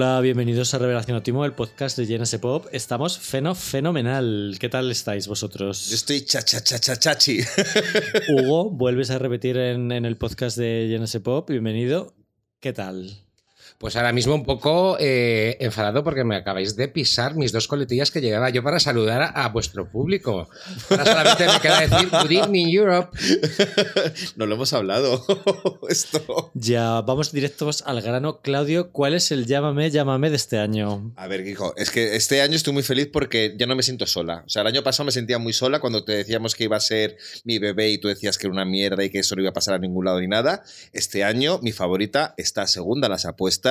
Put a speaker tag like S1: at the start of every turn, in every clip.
S1: Hola, bienvenidos a Revelación Óptimo, el podcast de Genesis Pop. Estamos feno fenomenal. ¿Qué tal estáis vosotros?
S2: Yo estoy cha cha cha cha chachi.
S1: Hugo, vuelves a repetir en, en el podcast de Genesis Pop. Bienvenido. ¿Qué tal?
S3: Pues ahora mismo un poco eh, enfadado porque me acabáis de pisar mis dos coletillas que llegaba yo para saludar a, a vuestro público. Ahora solamente me queda decir Good evening Europe.
S2: no lo hemos hablado. Esto.
S1: Ya, vamos directos al grano. Claudio, ¿cuál es el llámame, llámame de este año?
S2: A ver, hijo, es que este año estoy muy feliz porque ya no me siento sola. O sea, el año pasado me sentía muy sola cuando te decíamos que iba a ser mi bebé y tú decías que era una mierda y que eso no iba a pasar a ningún lado ni nada. Este año mi favorita está segunda las apuestas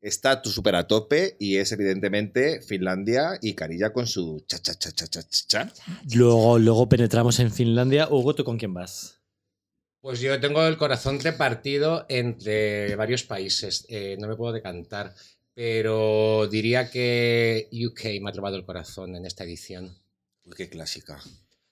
S2: está tú súper a tope y es evidentemente Finlandia y Carilla con su cha cha cha cha cha cha.
S1: Luego, luego penetramos en Finlandia. Hugo, ¿tú con quién vas?
S3: Pues yo tengo el corazón repartido entre varios países. Eh, no me puedo decantar, pero diría que UK me ha robado el corazón en esta edición.
S2: Uy, qué clásica.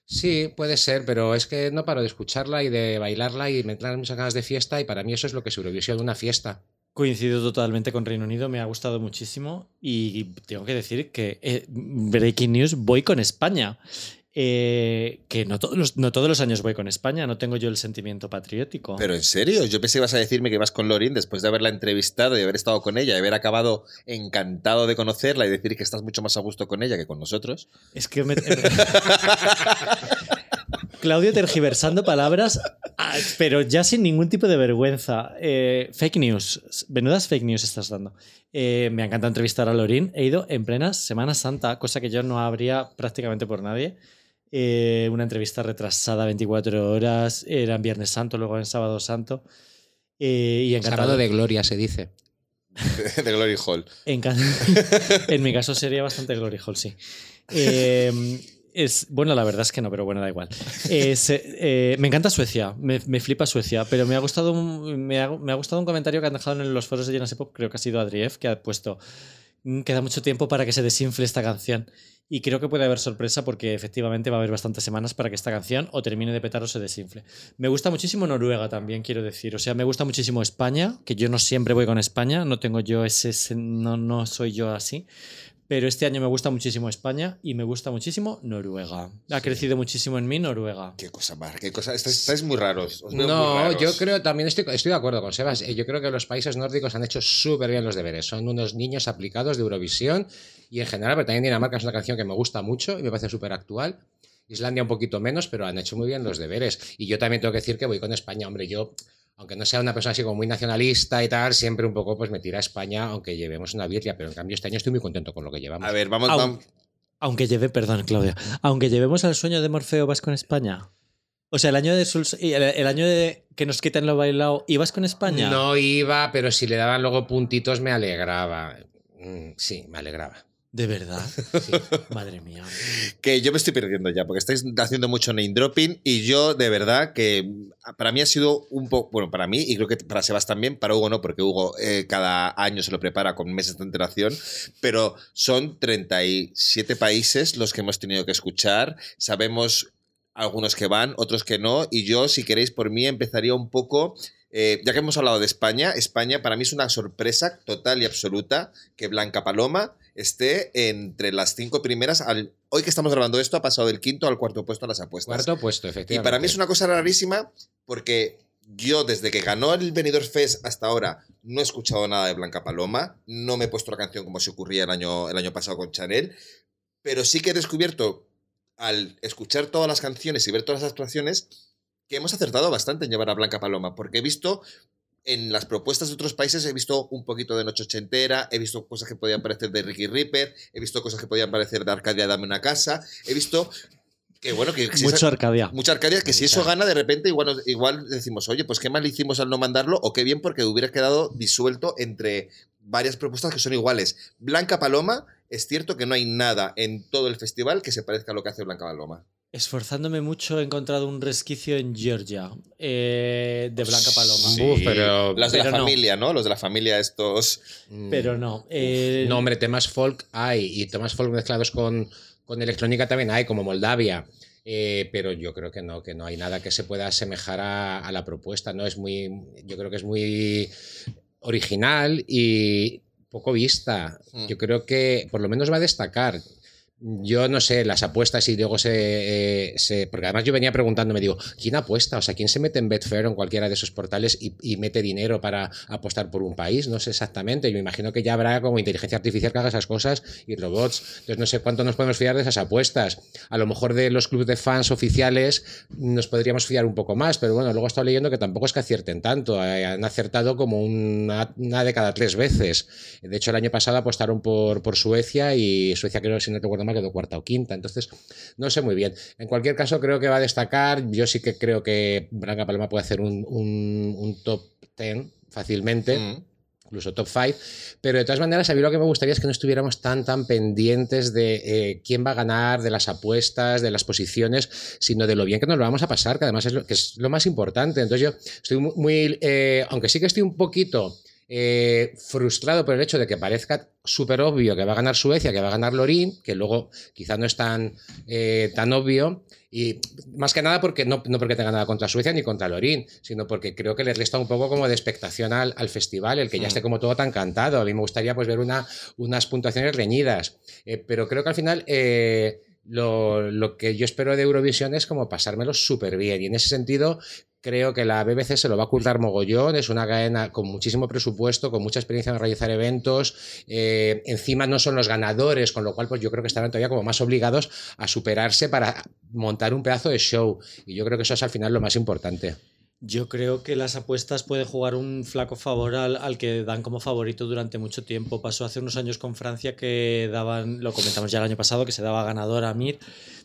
S3: Sí, puede ser, pero es que no paro de escucharla y de bailarla y me traen muchas ganas de fiesta y para mí eso es lo que es Eurovisión, una fiesta.
S1: Coincido totalmente con Reino Unido, me ha gustado muchísimo y tengo que decir que eh, Breaking News voy con España. Eh, que no todos, los, no todos los años voy con España, no tengo yo el sentimiento patriótico.
S2: Pero en serio, yo pensé que ibas a decirme que ibas con Lorin después de haberla entrevistado y haber estado con ella, y haber acabado encantado de conocerla y decir que estás mucho más a gusto con ella que con nosotros.
S1: Es que me... Claudio tergiversando palabras, ah, pero ya sin ningún tipo de vergüenza. Eh, fake news, venudas fake news estás dando. Eh, me ha encantado entrevistar a Lorín. He ido en plena Semana Santa, cosa que yo no habría prácticamente por nadie. Eh, una entrevista retrasada 24 horas, era en Viernes Santo, luego en Sábado Santo. Eh, y encantado.
S3: Sábado de gloria se dice.
S2: De Glory Hall.
S1: Encan- en mi caso sería bastante Glory Hall, sí. Eh, es, bueno, la verdad es que no, pero bueno, da igual. Es, eh, me encanta Suecia, me, flipa Suecia, pero me ha, gustado un, me, ha, me ha gustado un comentario que han dejado en los foros de Jonas Pop, creo que ha sido Adrief, que ha puesto, "Mm, queda mucho tiempo para que se desinfle esta canción. Y creo que puede haber sorpresa porque efectivamente va a haber bastantes semanas para que esta canción o termine de petar o se desinfle. Me gusta muchísimo Noruega también, quiero decir. O sea, me gusta muchísimo España, que yo no siempre voy con España, no tengo yo ese- no, no soy yo así. Pero este año me gusta muchísimo España y me gusta muchísimo Noruega. Ha crecido muchísimo en mí Noruega.
S2: Qué cosa más, qué cosa. Estáis, estáis muy raros. os veo muy
S3: No,
S2: raros.
S3: yo creo también estoy, estoy de acuerdo con Sebas. Eh, Yo creo que los países nórdicos han hecho súper bien los deberes. Son unos niños aplicados de Eurovisión y en general, pero también Dinamarca es una canción que me gusta mucho y me parece súper actual. Islandia un poquito menos, pero han hecho muy bien los deberes. Y yo también tengo que decir que voy con España. Hombre, yo, aunque no sea una persona así como muy nacionalista y tal, siempre un poco pues me tira a España, aunque llevemos una birria. Pero en cambio este año estoy muy contento con lo que llevamos.
S2: A ver, vamos,
S1: Au.
S2: vamos.
S1: Aunque lleve, perdón, Claudia, aunque llevemos al sueño de Morfeo, ¿vas con España? O sea, el año de sus- el, el año de que nos quitan lo bailado, ¿ibas con España?
S3: No iba, pero si le daban luego puntitos me alegraba. Mm, Sí, me alegraba.
S1: ¿De verdad? Madre mía.
S2: Que yo me estoy perdiendo ya, porque estáis haciendo mucho name dropping y yo de verdad que para mí ha sido un poco, bueno, para mí y creo que para Sebas también, para Hugo no, porque Hugo eh, cada año se lo prepara con meses de antelación, pero son 37 países los que hemos tenido que escuchar, sabemos algunos que van, otros que no, y yo, si queréis, por mí empezaría un poco... eh, ya que hemos hablado de España, España para mí es una sorpresa total y absoluta que Blanca Paloma esté entre las cinco primeras. Al, hoy que estamos grabando esto, ha pasado del quinto al cuarto puesto en las apuestas.
S3: Cuarto puesto,
S2: y
S3: efectivamente.
S2: para mí es una cosa rarísima porque yo desde que ganó el Benidorm Fest hasta ahora no he escuchado nada de Blanca Paloma, no me he puesto la canción como se ocurría el año, el año pasado con Chanel, pero sí que he descubierto al escuchar todas las canciones y ver todas las actuaciones que hemos acertado bastante en llevar a Blanca Paloma, porque he visto en las propuestas de otros países he visto un poquito de Noche Ochentera, he visto cosas que podían parecer de Ricky Ripper, he visto cosas que podían parecer de Arcadia Dame una casa, he visto que bueno, que si
S1: Mucho
S2: esa-
S1: Arcadia.
S2: mucha Arcadia, que si eso gana de repente igual, igual decimos, oye, pues qué mal hicimos al no mandarlo o qué bien porque hubiera quedado disuelto entre varias propuestas que son iguales. Blanca Paloma, es cierto que no hay nada en todo el festival que se parezca a lo que hace Blanca Paloma.
S1: Esforzándome mucho he encontrado un resquicio en Georgia eh, de Blanca Paloma.
S2: Sí.
S3: Uf, pero-
S2: Las de la
S1: no.
S2: familia, ¿no? Los de la familia estos...
S3: Mm.
S1: Pero no. eh,
S3: No, hombre, temas folk hay y temas folk mezclados con, con electrónica también hay, como Moldavia. Eh, pero yo creo que no, que no hay nada que se pueda asemejar a, a la propuesta. No es muy, yo creo que es muy original y poco vista.
S2: Mm.
S3: Yo creo que por lo menos va a destacar. Yo no sé, las apuestas y luego se, eh, se- Porque además yo venía preguntando, me digo, ¿quién apuesta? O sea, ¿quién se mete en Betfair o en cualquiera de esos portales y, mete dinero para apostar por un país? No sé exactamente. Yo me imagino que ya habrá como inteligencia artificial que haga esas cosas y robots. Entonces no sé cuánto nos podemos fiar de esas apuestas. A lo mejor de los clubes de fans oficiales nos podríamos fiar un poco más, pero bueno, luego he estado leyendo que tampoco es que acierten tanto. Eh, Han acertado como una, una de cada tres veces. De hecho, el año pasado apostaron por, por Suecia y Suecia, creo, si no recuerdo quedó cuarta o quinta. Entonces, no sé muy bien. En cualquier caso, creo que va a destacar. Yo sí que creo que Branca Paloma puede hacer un, un- un top 10 fácilmente
S2: Mm.
S3: incluso top 5, pero de todas maneras a mí lo que me gustaría es que no estuviéramos tan tan pendientes de eh, quién va a ganar, de las apuestas, de las posiciones, sino de lo bien que nos lo vamos a pasar, que además es lo, que es lo más importante. Entonces yo estoy mu- muy, eh, aunque sí que estoy un poquito eh, frustrado por el hecho de que parezca súper obvio que va a ganar Suecia, que va a ganar Lorín, que luego quizá no es tan, eh, tan obvio. Y más que nada porque no, no porque tenga nada contra Suecia ni contra Lorín, sino porque creo que le resta un poco como de expectación al, al festival, el que ya
S2: Mm.
S3: esté como todo tan cantado. A mí me gustaría pues ver una, unas puntuaciones reñidas. Eh, pero creo que al final lo, lo que yo espero de Eurovisión es como pasármelo súper bien. Y en ese sentido creo que la BBC se lo va a ocultar mogollón, es una cadena con muchísimo presupuesto, con mucha experiencia en realizar eventos, eh, encima no son los ganadores, con lo cual pues yo creo que estarán todavía como más obligados a superarse para montar un pedazo de show y yo creo que eso es al final lo más importante.
S1: Yo creo que las apuestas pueden jugar un flaco favor al, que dan como favorito durante mucho tiempo. Pasó hace unos años con Francia que daban, lo comentamos ya el año pasado, que se daba ganador a Amir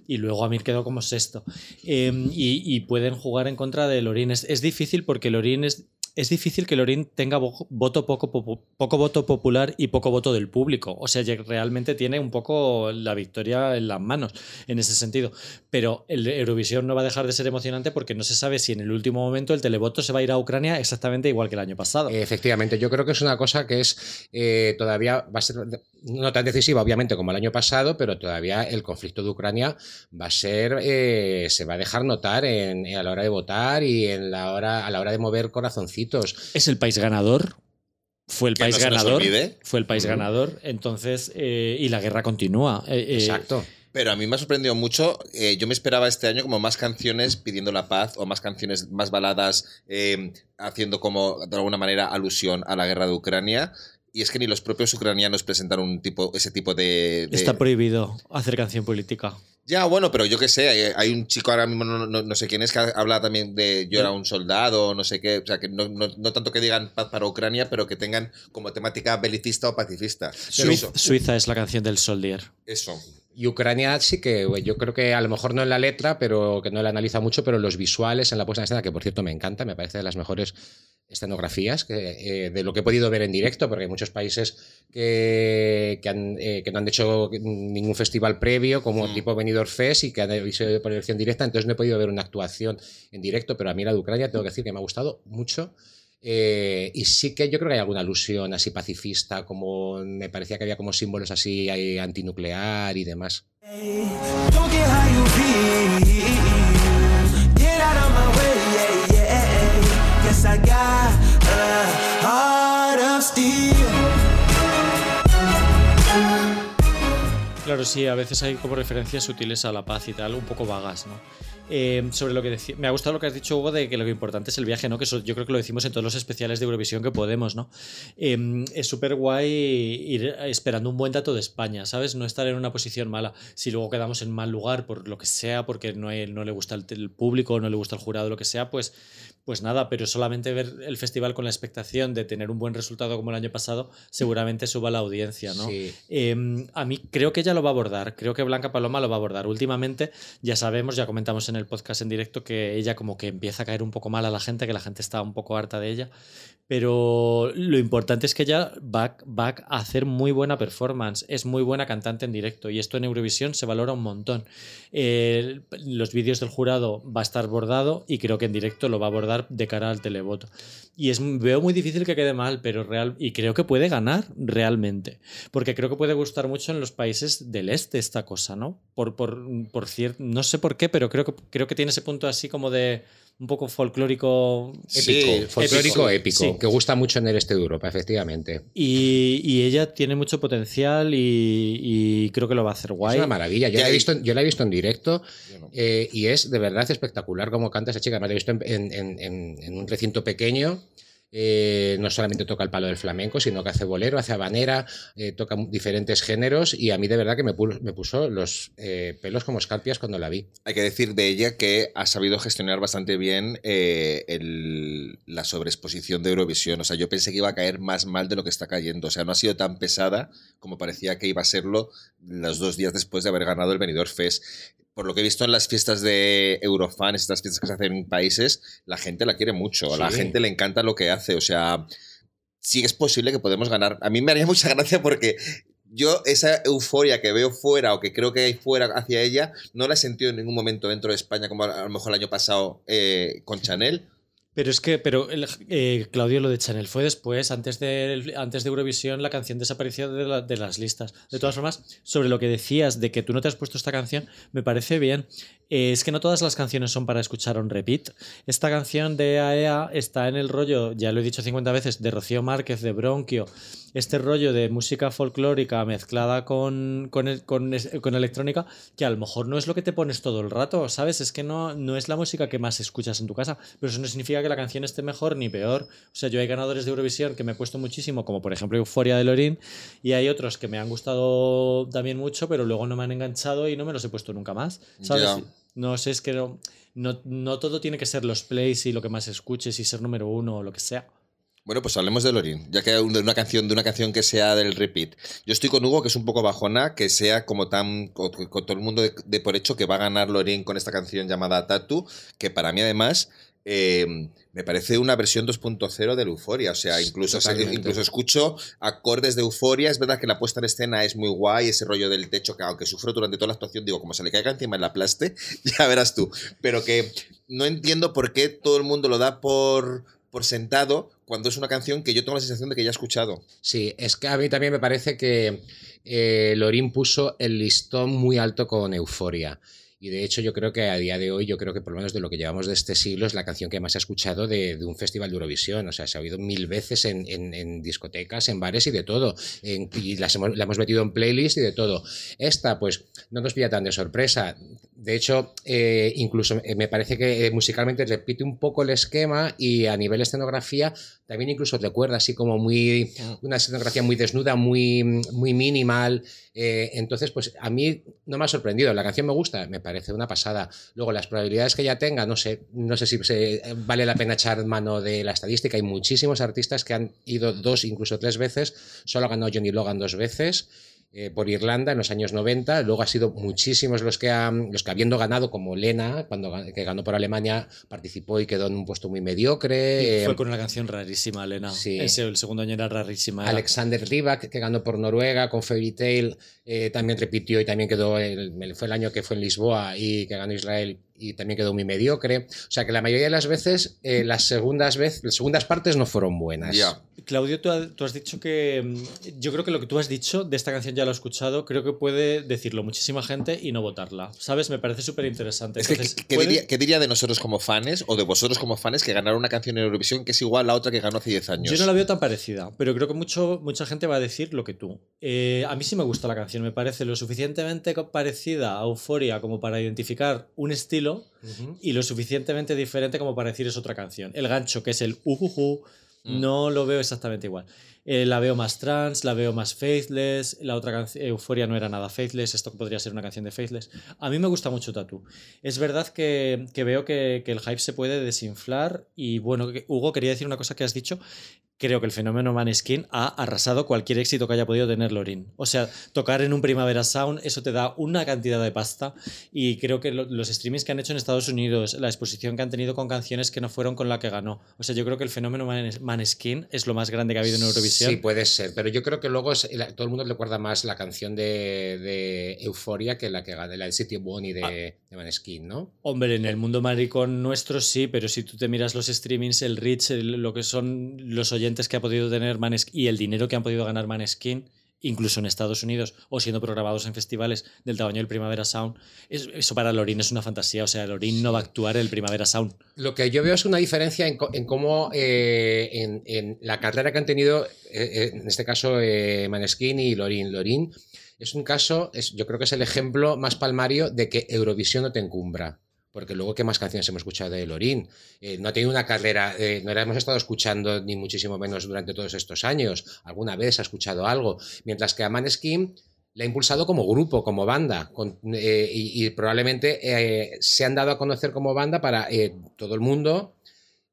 S1: y luego Amir quedó como sexto. Eh, y, pueden jugar en contra de Lorín. Es, difícil porque Lorín es, es difícil que Lorín tenga vo- voto poco, poco voto popular y poco voto del público. O sea, realmente tiene un poco la victoria en las manos en ese sentido. Pero el Eurovisión no va a dejar de ser emocionante porque no se sabe si en el último momento el televoto se va a ir a Ucrania exactamente igual que el año pasado.
S3: Efectivamente, yo creo que es una cosa que es eh, todavía va a ser no tan decisiva, obviamente, como el año pasado, pero todavía el conflicto de Ucrania va a ser, eh, se va a dejar notar en, a la hora de votar y en la hora, a la hora de mover corazoncitos.
S1: es el país ganador. Fue el país
S2: no
S1: ganador. Fue el país ganador. Entonces, eh, y la guerra continúa. Eh, eh,
S3: Exacto.
S2: Pero a mí me ha sorprendido mucho. eh, yo me esperaba este año como más canciones pidiendo la paz o más canciones, más baladas, eh, haciendo como de alguna manera alusión a la guerra de Ucrania. Y es que ni los propios ucranianos presentan un tipo, ese tipo de-
S1: Está prohibido hacer canción política.
S2: Ya, bueno, pero yo qué sé, hay, hay un chico ahora mismo, no, no- no sé quién es, que habla también de yo era un soldado, no sé qué, o sea, que no, no- no tanto que digan paz para Ucrania, pero que tengan como temática belicista o pacifista.
S1: Suiza,
S2: eso,
S1: Suiza es la canción del Soldier.
S2: eso.
S3: Y Ucrania sí que güey, yo creo que a lo mejor no en la letra, pero que no la analiza mucho, pero los visuales en la puesta en escena, que por cierto me encanta, me parece de las mejores escenografías que, eh, de lo que he podido ver en directo, porque hay muchos países que, que, han, eh, que no han hecho ningún festival previo, como
S2: Mm.
S3: tipo Benidorm Fest, y que han visto por elección directa, entonces no he podido ver una actuación en directo, pero a mí la de Ucrania tengo que decir que me ha gustado mucho. Eh, y sí que yo creo que hay alguna alusión así pacifista, como me parecía que había como símbolos así antinuclear y demás.
S4: I got a heart of steel.
S1: Claro, sí, a veces hay como referencias sutiles a la paz y tal, un poco vagas, ¿no? Eh, sobre lo que decía, me ha gustado lo que has dicho, Hugo, de que lo importante es el viaje, ¿no? Que yo creo que lo decimos en todos los especiales de Eurovisión que podemos, ¿no? Eh, es súper guay ir esperando un buen dato de España, ¿sabes? No estar en una posición mala. Si luego quedamos en mal lugar por lo que sea, porque no le gusta el, el público, no le gusta el jurado, lo que sea, pues, pues nada, pero solamente ver el festival con la expectación de tener un buen resultado como el año pasado, seguramente suba la audiencia, ¿no?
S3: Sí.
S1: Eh, a mí creo que ella lo va a abordar, creo que Blanca Paloma lo va a abordar. Últimamente ya sabemos, ya comentamos en el podcast en directo que ella como que empieza a caer un poco mal a la gente, que la gente está un poco harta de ella, pero lo importante es que ella va, va a hacer muy buena performance, es muy buena cantante en directo y esto en Eurovisión se valora un montón. Eh, los vídeos del jurado va a estar bordado y creo que en directo lo va a abordar de cara al televoto. Y es, veo muy difícil que quede mal, pero real, y creo que puede ganar realmente. Porque creo que puede gustar mucho en los países del este esta cosa, ¿no? Por, por, por cierto, no sé por qué, pero creo que, creo que tiene ese punto así como de, un poco folclórico.
S2: Sí,
S3: Épico, folclórico épico,
S1: Sí.
S3: que gusta mucho en el este de Europa, efectivamente.
S1: Y, y ella tiene mucho potencial y, y creo que lo va a hacer guay.
S3: Es una maravilla. Yo la, he visto, yo la he visto en directo eh, y es de verdad espectacular cómo canta esa chica. Además, la he visto en, en- en- en- en un recinto pequeño. Eh, no solamente toca el palo del flamenco, sino que hace bolero, hace habanera, eh, toca diferentes géneros y a mí de verdad que me, pu- me puso los eh, pelos como escarpias cuando la vi.
S2: Hay que decir de ella que ha sabido gestionar bastante bien la sobreexposición de Eurovisión. O sea, yo pensé que iba a caer más mal de lo que está cayendo. O sea, no ha sido tan pesada como parecía que iba a serlo los dos días después de haber ganado el Benidorm Fest. Por lo que he visto en las fiestas de Eurofans, estas fiestas que se hacen en países, la gente la quiere mucho. A la
S3: Sí.
S2: gente le encanta lo que hace. O sea, sí es posible que podemos ganar. A mí me haría mucha gracia porque yo esa euforia que veo fuera o que creo que hay fuera hacia ella, no la he sentido en ningún momento dentro de España, como a lo mejor el año pasado eh, con Chanel.
S1: Pero es que, pero el- eh, Claudio, lo de Chanel fue después, antes de, antes de Eurovisión, la canción desapareció de, la- de las listas. De todas formas, sobre lo que decías de que tú no te has puesto esta canción, me parece bien. Eh, es que no todas las canciones son para escuchar on repeat. Esta canción de AEA está en el rollo, ya lo he dicho 50 veces, de Rocío Márquez, de Bronquio. Este rollo de música folclórica mezclada con, con, con electrónica, que a lo mejor no es lo que te pones todo el rato, ¿sabes? Es que no, no es la música que más escuchas en tu casa, pero eso no significa que la canción esté mejor ni peor. O sea, yo hay ganadores de Eurovisión que me he puesto muchísimo, como por ejemplo Euforia de Lorín, y hay otros que me han gustado también mucho, pero luego no me han enganchado y no me los he puesto nunca más. ¿Sabes? No sé, es que no, no, no todo tiene que ser los plays y lo que más escuches y ser número uno o lo que sea.
S2: Bueno, pues hablemos de Lorin, ya que de una canción, de una canción que sea del repeat. Yo estoy con Hugo, que es un poco bajona, que sea como tan con, con todo el mundo de, de por hecho que va a ganar Lorin con esta canción llamada Tatu, que para mí además eh, me parece una versión 2.0 de la Euforia. O sea, incluso,
S3: Totalmente.
S2: incluso escucho acordes de Euforia. Es verdad que la puesta en escena es muy guay, ese rollo del techo, que aunque sufro durante toda la actuación, digo, como se le caiga encima el aplaste, ya verás tú. Pero que no entiendo por qué todo el mundo lo da por, por sentado cuando es una canción que yo tengo la sensación de que ya he escuchado.
S3: Sí, es que a mí también me parece que eh, Lorín puso el listón muy alto con Euforia. Y de hecho yo creo que a día de hoy, yo creo que por lo menos de lo que llevamos de este siglo es la canción que más se ha escuchado de, un festival de Eurovisión. O sea, se ha oído mil veces en, discotecas, en bares y de todo. Y la hemos metido en playlist y de todo. Esta, pues, no nos pilla tan de sorpresa. De hecho, eh, incluso me parece que eh, musicalmente repite un poco el esquema y a nivel escenografía también incluso recuerda así como muy una escenografía muy desnuda, muy, muy minimal. eh, entonces, pues a mí no me ha sorprendido. La canción me gusta, me parece una pasada. Luego, las probabilidades que ella tenga, no sé, no sé si se- vale la pena echar mano de la estadística. Hay muchísimos artistas que han ido dos, incluso tres veces. Solo ganó Johnny Logan dos veces. Eh, por Irlanda en los años 90, luego ha sido muchísimos los que, han, los que habiendo ganado, como Lena, cuando que ganó por Alemania, participó y quedó en un puesto muy mediocre.
S1: Y
S3: eh,
S1: fue con una canción rarísima, Elena.
S3: sí.
S1: Ese, el segundo año era rarísima.
S3: Alexander Rybak, que ganó por Noruega con Fairy Tail, eh, también repitió y también quedó, el- fue el año que fue en Lisboa y que ganó Israel y también quedó muy mediocre. O sea que la mayoría de las veces, eh, las segundas veces, las segundas partes no fueron buenas.
S2: Ya.
S1: Claudio, tú, ha- tú has dicho que. mm, Yo creo que lo que tú has dicho de esta canción ya lo he escuchado. Creo que puede decirlo muchísima gente y no votarla. ¿Sabes? Me parece súper interesante.
S2: Es que, ¿qué, qué diría, qué diría de nosotros como fans o de vosotros como fans que ganaron una canción en Eurovisión que es igual a otra que ganó hace 10 años?
S1: Yo no la veo tan parecida, pero creo que mucho, mucha gente va a decir lo que tú. Eh, a mí sí me gusta la canción, me parece lo suficientemente parecida a Euforia como para identificar un estilo Y lo suficientemente diferente como para decir es otra canción. El gancho, que es el ujuju,
S2: Mm.
S1: no lo veo exactamente igual. Eh, la veo más trans, la veo más faithless, la otra canción, Euforia no era nada faithless, esto podría ser una canción de faithless. A mí me gusta mucho Tatu. Es verdad que, que veo que, que el hype se puede desinflar y bueno, Hugo, quería decir una cosa que has dicho. Creo que el fenómeno Maneskin ha arrasado cualquier éxito que haya podido tener Lorin. O sea, tocar en un Primavera Sound, eso te da una cantidad de pasta. Y creo que lo- los streamings que han hecho en Estados Unidos, la exposición que han tenido con canciones que no fueron con la que ganó. O sea, yo creo que el fenómeno Manes- Maneskin es lo más grande que ha habido en Eurovisión.
S3: Sí, puede ser, pero yo creo que luego es- todo el mundo recuerda más la canción de, de Euforia que la que la de City y de,
S1: Ah.
S3: de Maneskin, ¿no?
S1: Hombre, en el mundo maricón nuestro sí, pero si tú te miras los streamings, el reach, el- lo que son los oyentes que ha podido tener Maneskin y el dinero que han podido ganar Maneskin, incluso en Estados Unidos, o siendo programados en festivales del tamaño del Primavera Sound, es- eso para Lorin es una fantasía. O sea, Lorin no va a actuar el Primavera Sound.
S3: Lo que yo veo es una diferencia en, cómo eh, en, la carrera que han tenido, eh, eh, en este caso, Maneskin y Lorin. Lorin es un caso, yo creo que es el ejemplo más palmario de que Eurovisión no te encumbra. Porque luego, ¿qué más canciones hemos escuchado de Lorin? Eh, no ha tenido una carrera, eh, no la hemos estado escuchando ni muchísimo menos durante todos estos años. Alguna vez ha escuchado algo. Mientras que a Maneskin le ha impulsado como grupo, como banda, eh, y, probablemente se han dado a conocer como banda para todo el mundo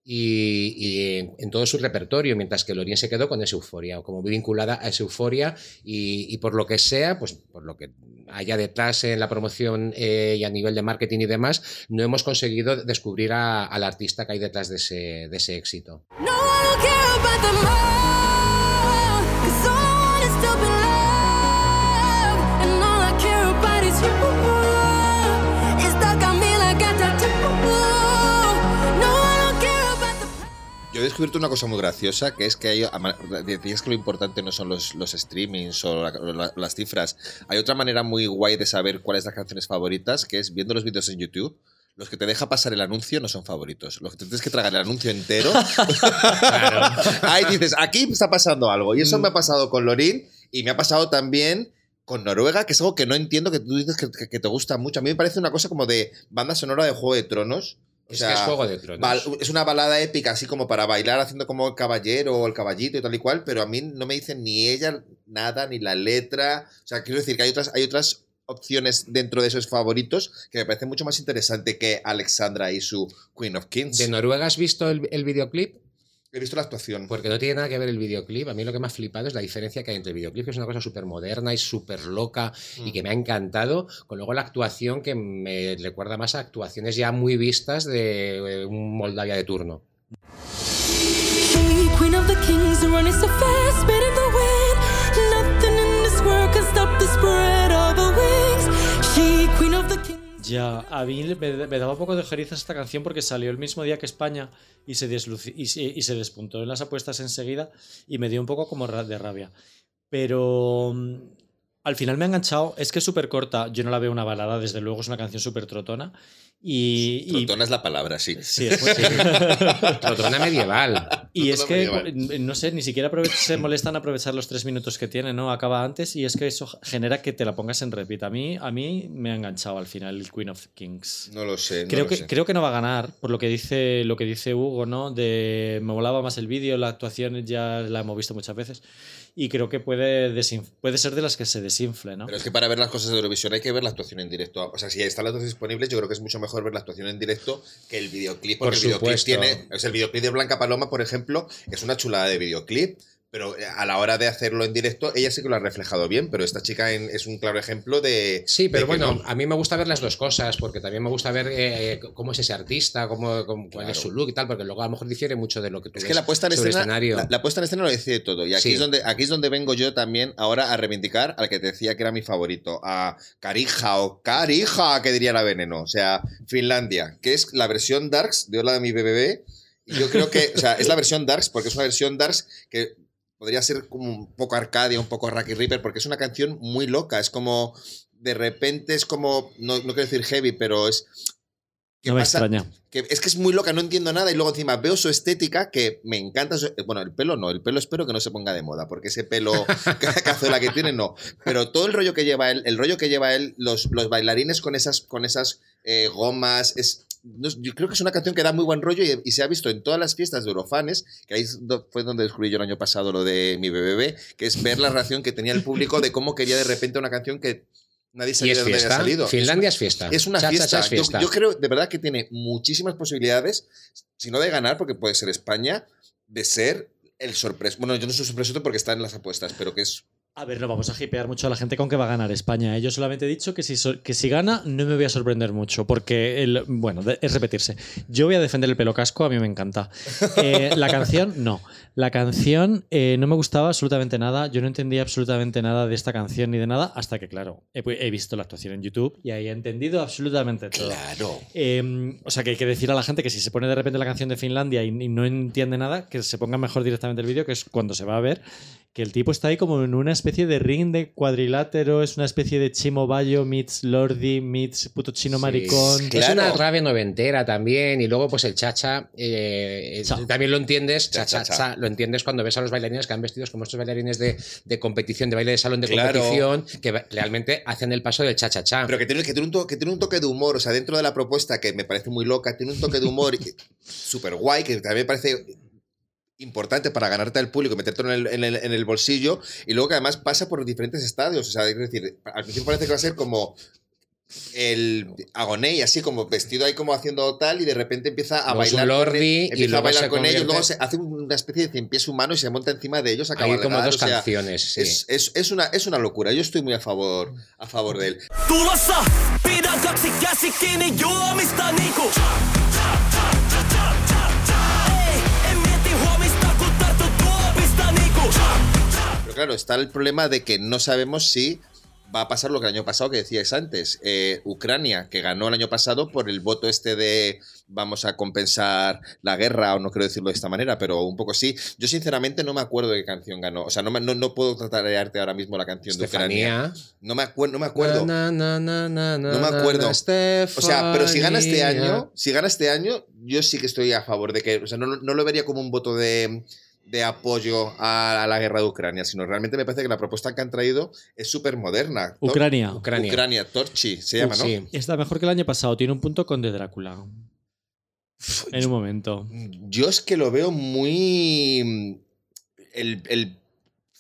S3: y, en, todo su repertorio, mientras que Lorien se quedó con esa euforia, o como muy vinculada a esa euforia, y, por lo que sea, pues por lo que haya detrás en la promoción eh, y a nivel de marketing y demás, no hemos conseguido descubrir a- al artista que hay detrás de ese, de ese éxito.
S2: Descubierto una cosa muy graciosa, que es que hay, decías que lo importante no son los, los streamings o la- la- las cifras. Hay otra manera muy guay de saber cuáles las canciones favoritas, que es viendo los vídeos en YouTube. Los que te deja pasar el anuncio no son favoritos. Los que te tienes que tragar el anuncio entero. Ahí dices, aquí está pasando algo. Y eso me ha pasado con Lorin y me ha pasado también con Noruega, que es algo que no entiendo, que tú dices que, que- que te gusta mucho. A mí me parece una cosa como de banda sonora de Juego de Tronos. O
S3: Es
S2: sea,
S3: que es Juego de Tronos.
S2: Es una balada épica, así como para bailar haciendo como el caballero o el caballito y tal y cual, pero a mí no me dicen ni ella nada, ni la letra. O sea, quiero decir que hay otras, hay otras opciones dentro de esos favoritos que me parecen mucho más interesante que Alexandra y su Queen of Kings.
S3: ¿De Noruega has visto el, el videoclip?
S2: He visto la actuación.
S3: Porque no tiene nada que ver el videoclip. A mí lo que me ha flipado es la diferencia que hay entre el videoclip, que es una cosa súper moderna y súper loca y que me ha encantado, con luego la actuación que me recuerda más a actuaciones ya muy vistas de eh, un Moldavia de turno.
S1: Ya, a mí me, daba un poco de ojerizas esta canción porque salió el mismo día que España y se, y, se- despuntó en las apuestas enseguida y me dio un poco como de rabia. Pero mm, al final me ha enganchado. Es que es súper corta. Yo no la veo una balada, desde luego es una canción súper trotona. Y, y-
S2: Trotona es la palabra, sí.
S1: Sí, es
S3: Trotona medieval.
S1: Y es que, no sé, ni siquiera se molestan aprovechar los tres minutos que tiene, ¿no? Acaba antes y es que eso genera que te la pongas en repeat. A mí, a mí me ha enganchado al final el Queen of Kings.
S2: No lo sé. no
S1: Creo
S2: lo
S1: que,
S2: sé.
S1: creo que no va a ganar, por lo que dice, lo que dice Hugo, ¿no? De me molaba más el vídeo, la actuación ya la hemos visto muchas veces. Y creo que puede, puede ser de las que se desinfle, ¿no?
S2: Pero es que para ver las cosas de Eurovisión hay que ver la actuación en directo. O sea, si están las dos disponibles, yo creo que es mucho mejor ver la actuación en directo que el videoclip. Porque
S3: Por
S2: el videoclip tiene. Es el videoclip de Blanca Paloma, por ejemplo, es una chulada de videoclip. Pero eh, a la hora de hacerlo en directo, ella sí que lo ha reflejado bien. Pero esta chica en- es un claro ejemplo de.
S3: Sí, pero
S2: de
S3: bueno,
S2: no.
S3: a mí me gusta ver las dos cosas, porque también me gusta ver eh, cómo es ese artista, cómo, cómo- cuál es su look y tal, porque luego a lo mejor difiere mucho de lo que tú
S2: Es
S3: ves
S2: que la puesta en escena,
S3: escenario.
S2: la, la puesta en escena lo decide todo. Y aquí,
S3: Sí.
S2: es donde, aquí es donde vengo yo también ahora a reivindicar al que te decía que era mi favorito, a Carija o Carija, que diría la veneno. O sea, Finlandia, que es la versión Darks de Hola de mi BBB. Yo creo que, o sea, es la versión Darks porque es una versión Darks que podría ser como un poco Arcadia, un poco Rocky Reaper, porque es una canción muy loca. Es como, de repente es como, no, no quiero decir heavy, pero es... ¿qué
S1: No me
S2: pasa?
S1: extraña.
S2: que es que es muy loca, no entiendo nada y luego encima veo su estética que me encanta. su- bueno, el pelo no, el pelo espero que no se ponga de moda, porque ese pelo ca- cazuela que tiene no. Pero todo el rollo que lleva él, el rollo que lleva él, los, los bailarines con esas, con esas eh, gomas, es, no yo creo que es una canción que da muy buen rollo y, y se ha visto en todas las fiestas de Eurofanes, que ahí fue donde descubrí yo el año pasado lo de mi BBB, que es ver la reacción que tenía el público de cómo quería de repente una canción que nadie
S3: y
S2: sabía
S3: es
S2: de dónde había
S3: fiesta.
S2: salido.
S3: Finlandia es fiesta.
S2: Es una
S3: Cha,
S2: fiesta.
S3: cha, es
S2: Yo-
S3: fiesta.
S2: Yo, creo de verdad que tiene muchísimas posibilidades, si no de ganar, porque puede ser España, de ser el sorpreso. Bueno, yo no soy sorpreso porque está en las apuestas, pero que es.
S1: A ver, no vamos a hipear mucho a la gente con que va a ganar España. ¿eh? Yo solamente he dicho que si, so- que si gana no me voy a sorprender mucho, porque, el, bueno, es repetirse. Yo voy a defender el pelo casco, a mí me encanta. Eh, la canción, no. La canción eh, no me gustaba absolutamente nada. Yo no entendía absolutamente nada de esta canción ni de nada, hasta que, claro, he, he visto la actuación en YouTube y ahí he entendido absolutamente todo.
S2: Claro.
S1: Eh, o sea, que hay que decir a la gente que si se pone de repente la canción de Finlandia y, y no entiende nada, que se ponga mejor directamente el vídeo, que es cuando se va a ver que el tipo está ahí como en una especie de ring de cuadrilátero, es una especie de Chimo Bayo meets Lordi meets puto chino
S3: Sí.
S1: maricón.
S3: Es una rave noventera también. Y luego, pues el chacha, eh,
S1: Cha.
S3: también lo entiendes.
S2: Cha, cha,
S3: lo entiendes cuando ves a los bailarines que han vestidos como estos bailarines de, de competición, de baile de salón de
S2: Claro.
S3: competición, que realmente hacen el paso del cha cha cha.
S2: Pero que tiene, que, tiene un to- que tiene un toque de humor, o sea, dentro de la propuesta que me parece muy loca, tiene un toque de humor súper guay, que también me parece importante para ganarte al público y metértelo en el, en, el, en el bolsillo, y luego que además pasa por diferentes estadios, o sea, es decir, al principio parece que va a ser como el agoné así como vestido ahí como haciendo tal y de repente empieza a
S3: Luego
S2: bailar con,
S3: lordi
S2: él-
S3: y
S2: empieza a
S3: luego
S2: bailar
S3: se
S2: con ellos luego se hace una especie de cien pies humano y se monta encima de ellos a
S3: Hay como dos
S2: o sea,
S3: canciones. sí.
S2: es, es, es una, es una locura yo estoy muy a favor a favor de él claro, está el problema de que no sabemos si va a pasar lo que el año pasado que decíais antes. Eh, Ucrania, que ganó el año pasado por el voto este de vamos a compensar la guerra, o no quiero decirlo de esta manera, pero un poco sí. Yo sinceramente no me acuerdo de qué canción ganó. O sea, no, no, no puedo tratar de arte ahora mismo la canción de Ucrania. No me, acuer- no me acuerdo.
S3: Na, na, na, na, na,
S2: No me acuerdo. O sea, pero si gana este año, si gana este año, yo sí que estoy a favor de que, o sea, no, no lo vería como un voto de, de apoyo a, a la guerra de Ucrania, sino realmente me parece que la propuesta que han traído es súper moderna.
S1: Ucrania.
S3: Ucrania.
S2: Ucrania, Torchi, se llama, ¿no?
S3: Sí.
S1: Está mejor que el año pasado. Tiene un punto con de Drácula. En un momento.
S2: Yo es que lo veo muy. El, el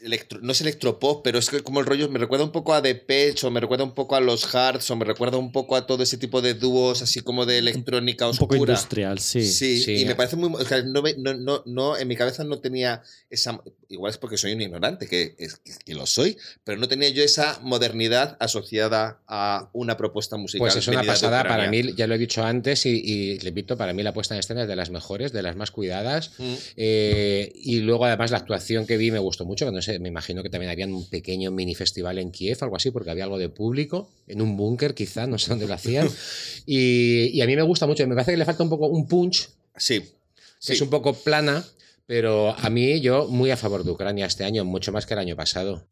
S2: electro- no es electropop, pero es que como el rollo me recuerda un poco a Depeche o me recuerda un poco a los Hearts o me recuerda un poco a todo ese tipo de dúos así como de electrónica
S1: Un poco
S2: oscura.
S1: industrial, sí.
S2: Sí,
S3: Sí.
S2: y me parece muy. o sea, no, no, no, en mi cabeza no tenía esa. Igual es porque soy un ignorante, que, es, que, que lo soy, pero no tenía yo esa modernidad asociada a una propuesta musical.
S3: Pues es una pasada para mí, ya lo he dicho antes y, y repito, para mí la puesta en escena es de las mejores, de las más cuidadas.
S2: Mm.
S3: Eh, y luego además la actuación que vi me gustó mucho, que no sé, me imagino que también había un pequeño mini festival en Kiev, algo así, porque había algo de público, en un búnker quizá, no sé dónde lo hacían. y, y a mí me gusta mucho, me parece que le falta un poco un punch,
S2: Sí.
S3: que
S2: sí.
S3: es un poco plana, pero a mí yo muy a favor de Ucrania este año, mucho más que el año pasado.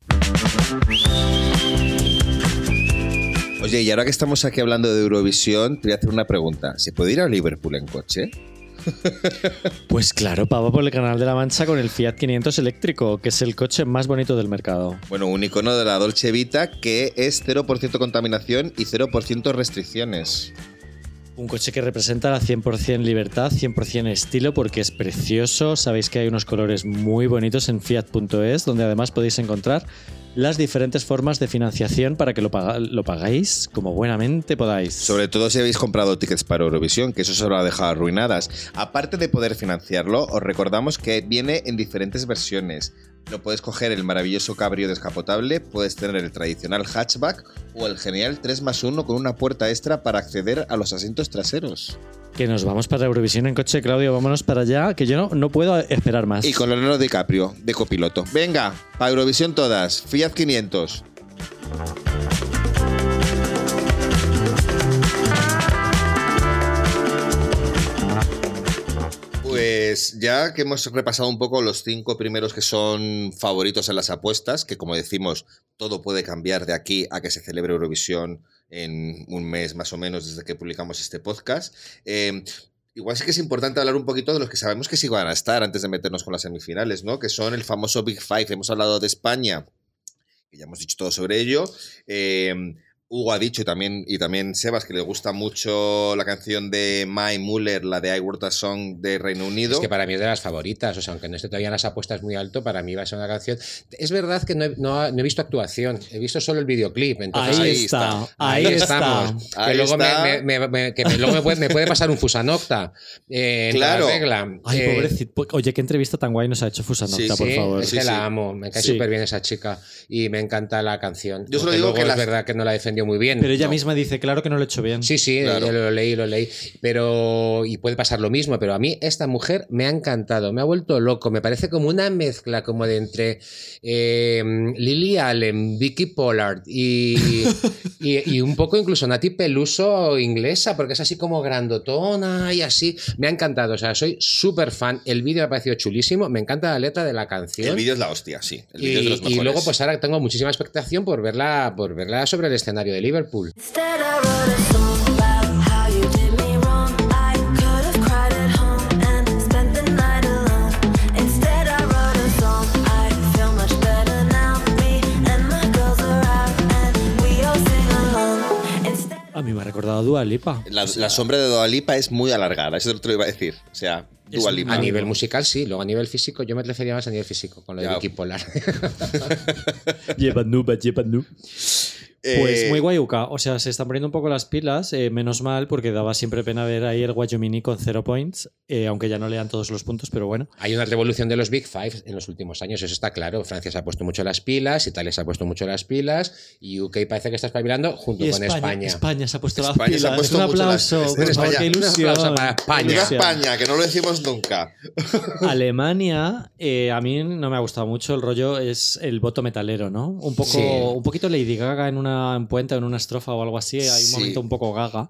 S2: Oye, y ahora que estamos aquí hablando de Eurovisión, te voy a hacer una pregunta. ¿Se puede ir a Liverpool en coche?
S1: Pues claro, pavo por el Canal de la Mancha con el Fiat 500 eléctrico, que es el coche más bonito del mercado.
S2: Bueno, un icono de la Dolce Vita que es 0% contaminación y 0% restricciones.
S1: Un coche que representa la 100% libertad, 100% estilo, porque es precioso. Sabéis que hay unos colores muy bonitos en fiat.es, donde además podéis encontrar las diferentes formas de financiación para que lo, lo pagáis como buenamente podáis.
S2: Sobre todo si habéis comprado tickets para Eurovisión, que eso se lo ha dejado arruinadas. Aparte de poder financiarlo, os recordamos que viene en diferentes versiones. No puedes coger el maravilloso cabrio descapotable, puedes tener el tradicional hatchback o el genial 3 más 1 con una puerta extra para acceder a los asientos traseros.
S1: Que nos vamos para Eurovisión en coche, Claudio, vámonos para allá, que yo no, no puedo esperar más.
S2: Y con Leonardo DiCaprio, de copiloto. Venga, para Eurovisión todas, Fiat 500. Pues ya que hemos repasado un poco los cinco primeros que son favoritos en las apuestas, que como decimos, todo puede cambiar de aquí a que se celebre Eurovisión en un mes más o menos desde que publicamos este podcast. eh, Igual sí que es importante hablar un poquito de los que sabemos que sí van a estar antes de meternos con las semifinales, ¿no? Que son el famoso Big Five. Hemos hablado de España, que ya hemos dicho todo sobre ello. Eh, Hugo ha dicho y también, y también Sebas que le gusta mucho la canción de Mai Muller, la de I Wrote a Song de Reino Unido.
S3: Es que para mí es de las favoritas, o sea, aunque no esté todavía en las apuestas muy alto, para mí va a ser una canción. Es verdad que no he, no- no he visto actuación, he visto solo el videoclip, entonces
S1: ahí,
S2: ahí
S1: está,
S2: está.
S1: ahí, está.
S3: estamos.
S2: Ahí
S3: que luego,
S2: está.
S3: Me, me- me- que luego me, puede, me puede pasar un Fusanocta. Eh, en
S2: Claro.
S3: la regla.
S1: Ay,
S3: Eh,
S1: pobrecito. Oye, qué entrevista tan guay nos ha hecho Fusanocta,
S2: Sí,
S1: por
S3: sí,
S1: favor.
S3: es
S2: Sí,
S3: que
S2: sí.
S3: la amo, me cae
S1: Sí.
S3: súper bien esa chica y me encanta la canción.
S2: Yo solo digo
S3: luego
S2: que
S3: es
S2: las-
S3: verdad que no la defendió muy bien.
S1: Pero ella
S3: No.
S1: misma dice, claro que no lo he hecho bien.
S3: Sí, sí,
S2: Claro.
S3: yo lo leí, lo leí. Pero. Y puede pasar lo mismo, pero a mí esta mujer me ha encantado, me ha vuelto loco. Me parece como una mezcla como de entre eh, Lily Allen, Vicky Pollard y, y, y un poco incluso Nati Peluso inglesa, porque es así como grandotona y así. Me ha encantado, o sea, soy súper fan. El vídeo me ha parecido chulísimo, me encanta la letra de la canción.
S2: El vídeo es la hostia, sí. El
S3: Y,
S2: vídeo es de los
S3: y luego, pues ahora tengo muchísima expectación por verla, por verla sobre el escenario de Liverpool.
S5: A
S1: mí me ha recordado a Dua Lipa.
S2: La, la sombra de Dua Lipa es muy alargada, eso te lo iba a decir. O sea,
S1: Es
S2: Dua
S1: un-
S2: Lipa.
S3: A nivel musical, sí. Luego a nivel físico, yo me refería más a nivel físico, con lo de. Vicky Polar.
S1: Lleva nuba, lleva nu. Pues
S2: Eh,
S1: muy guay, Uka. O sea, se están poniendo un poco las pilas, eh, menos mal, porque daba siempre pena ver ahí el Guayomini con cero points, eh, aunque ya no lean todos los puntos, pero bueno.
S3: Hay una revolución de los Big Five en los últimos años, eso está claro. Francia se ha puesto mucho las pilas, Italia se ha puesto mucho las pilas y UK parece que está espabilando junto
S1: Y
S3: con España.
S1: España se ha puesto
S2: España
S1: las
S2: se ha
S1: pilas.
S2: puesto
S1: un
S2: las-
S1: aplauso, por favor,
S2: España.
S3: Un aplauso para España.
S2: Viva
S1: Ilusión.
S2: España, que no lo decimos nunca.
S1: Alemania, eh, a mí no me ha gustado mucho el rollo, es el voto metalero, ¿no? Un poco,
S3: Sí.
S1: un poquito Lady Gaga en una en puente o en una estrofa o algo así, hay un
S2: Sí.
S1: momento un poco gaga,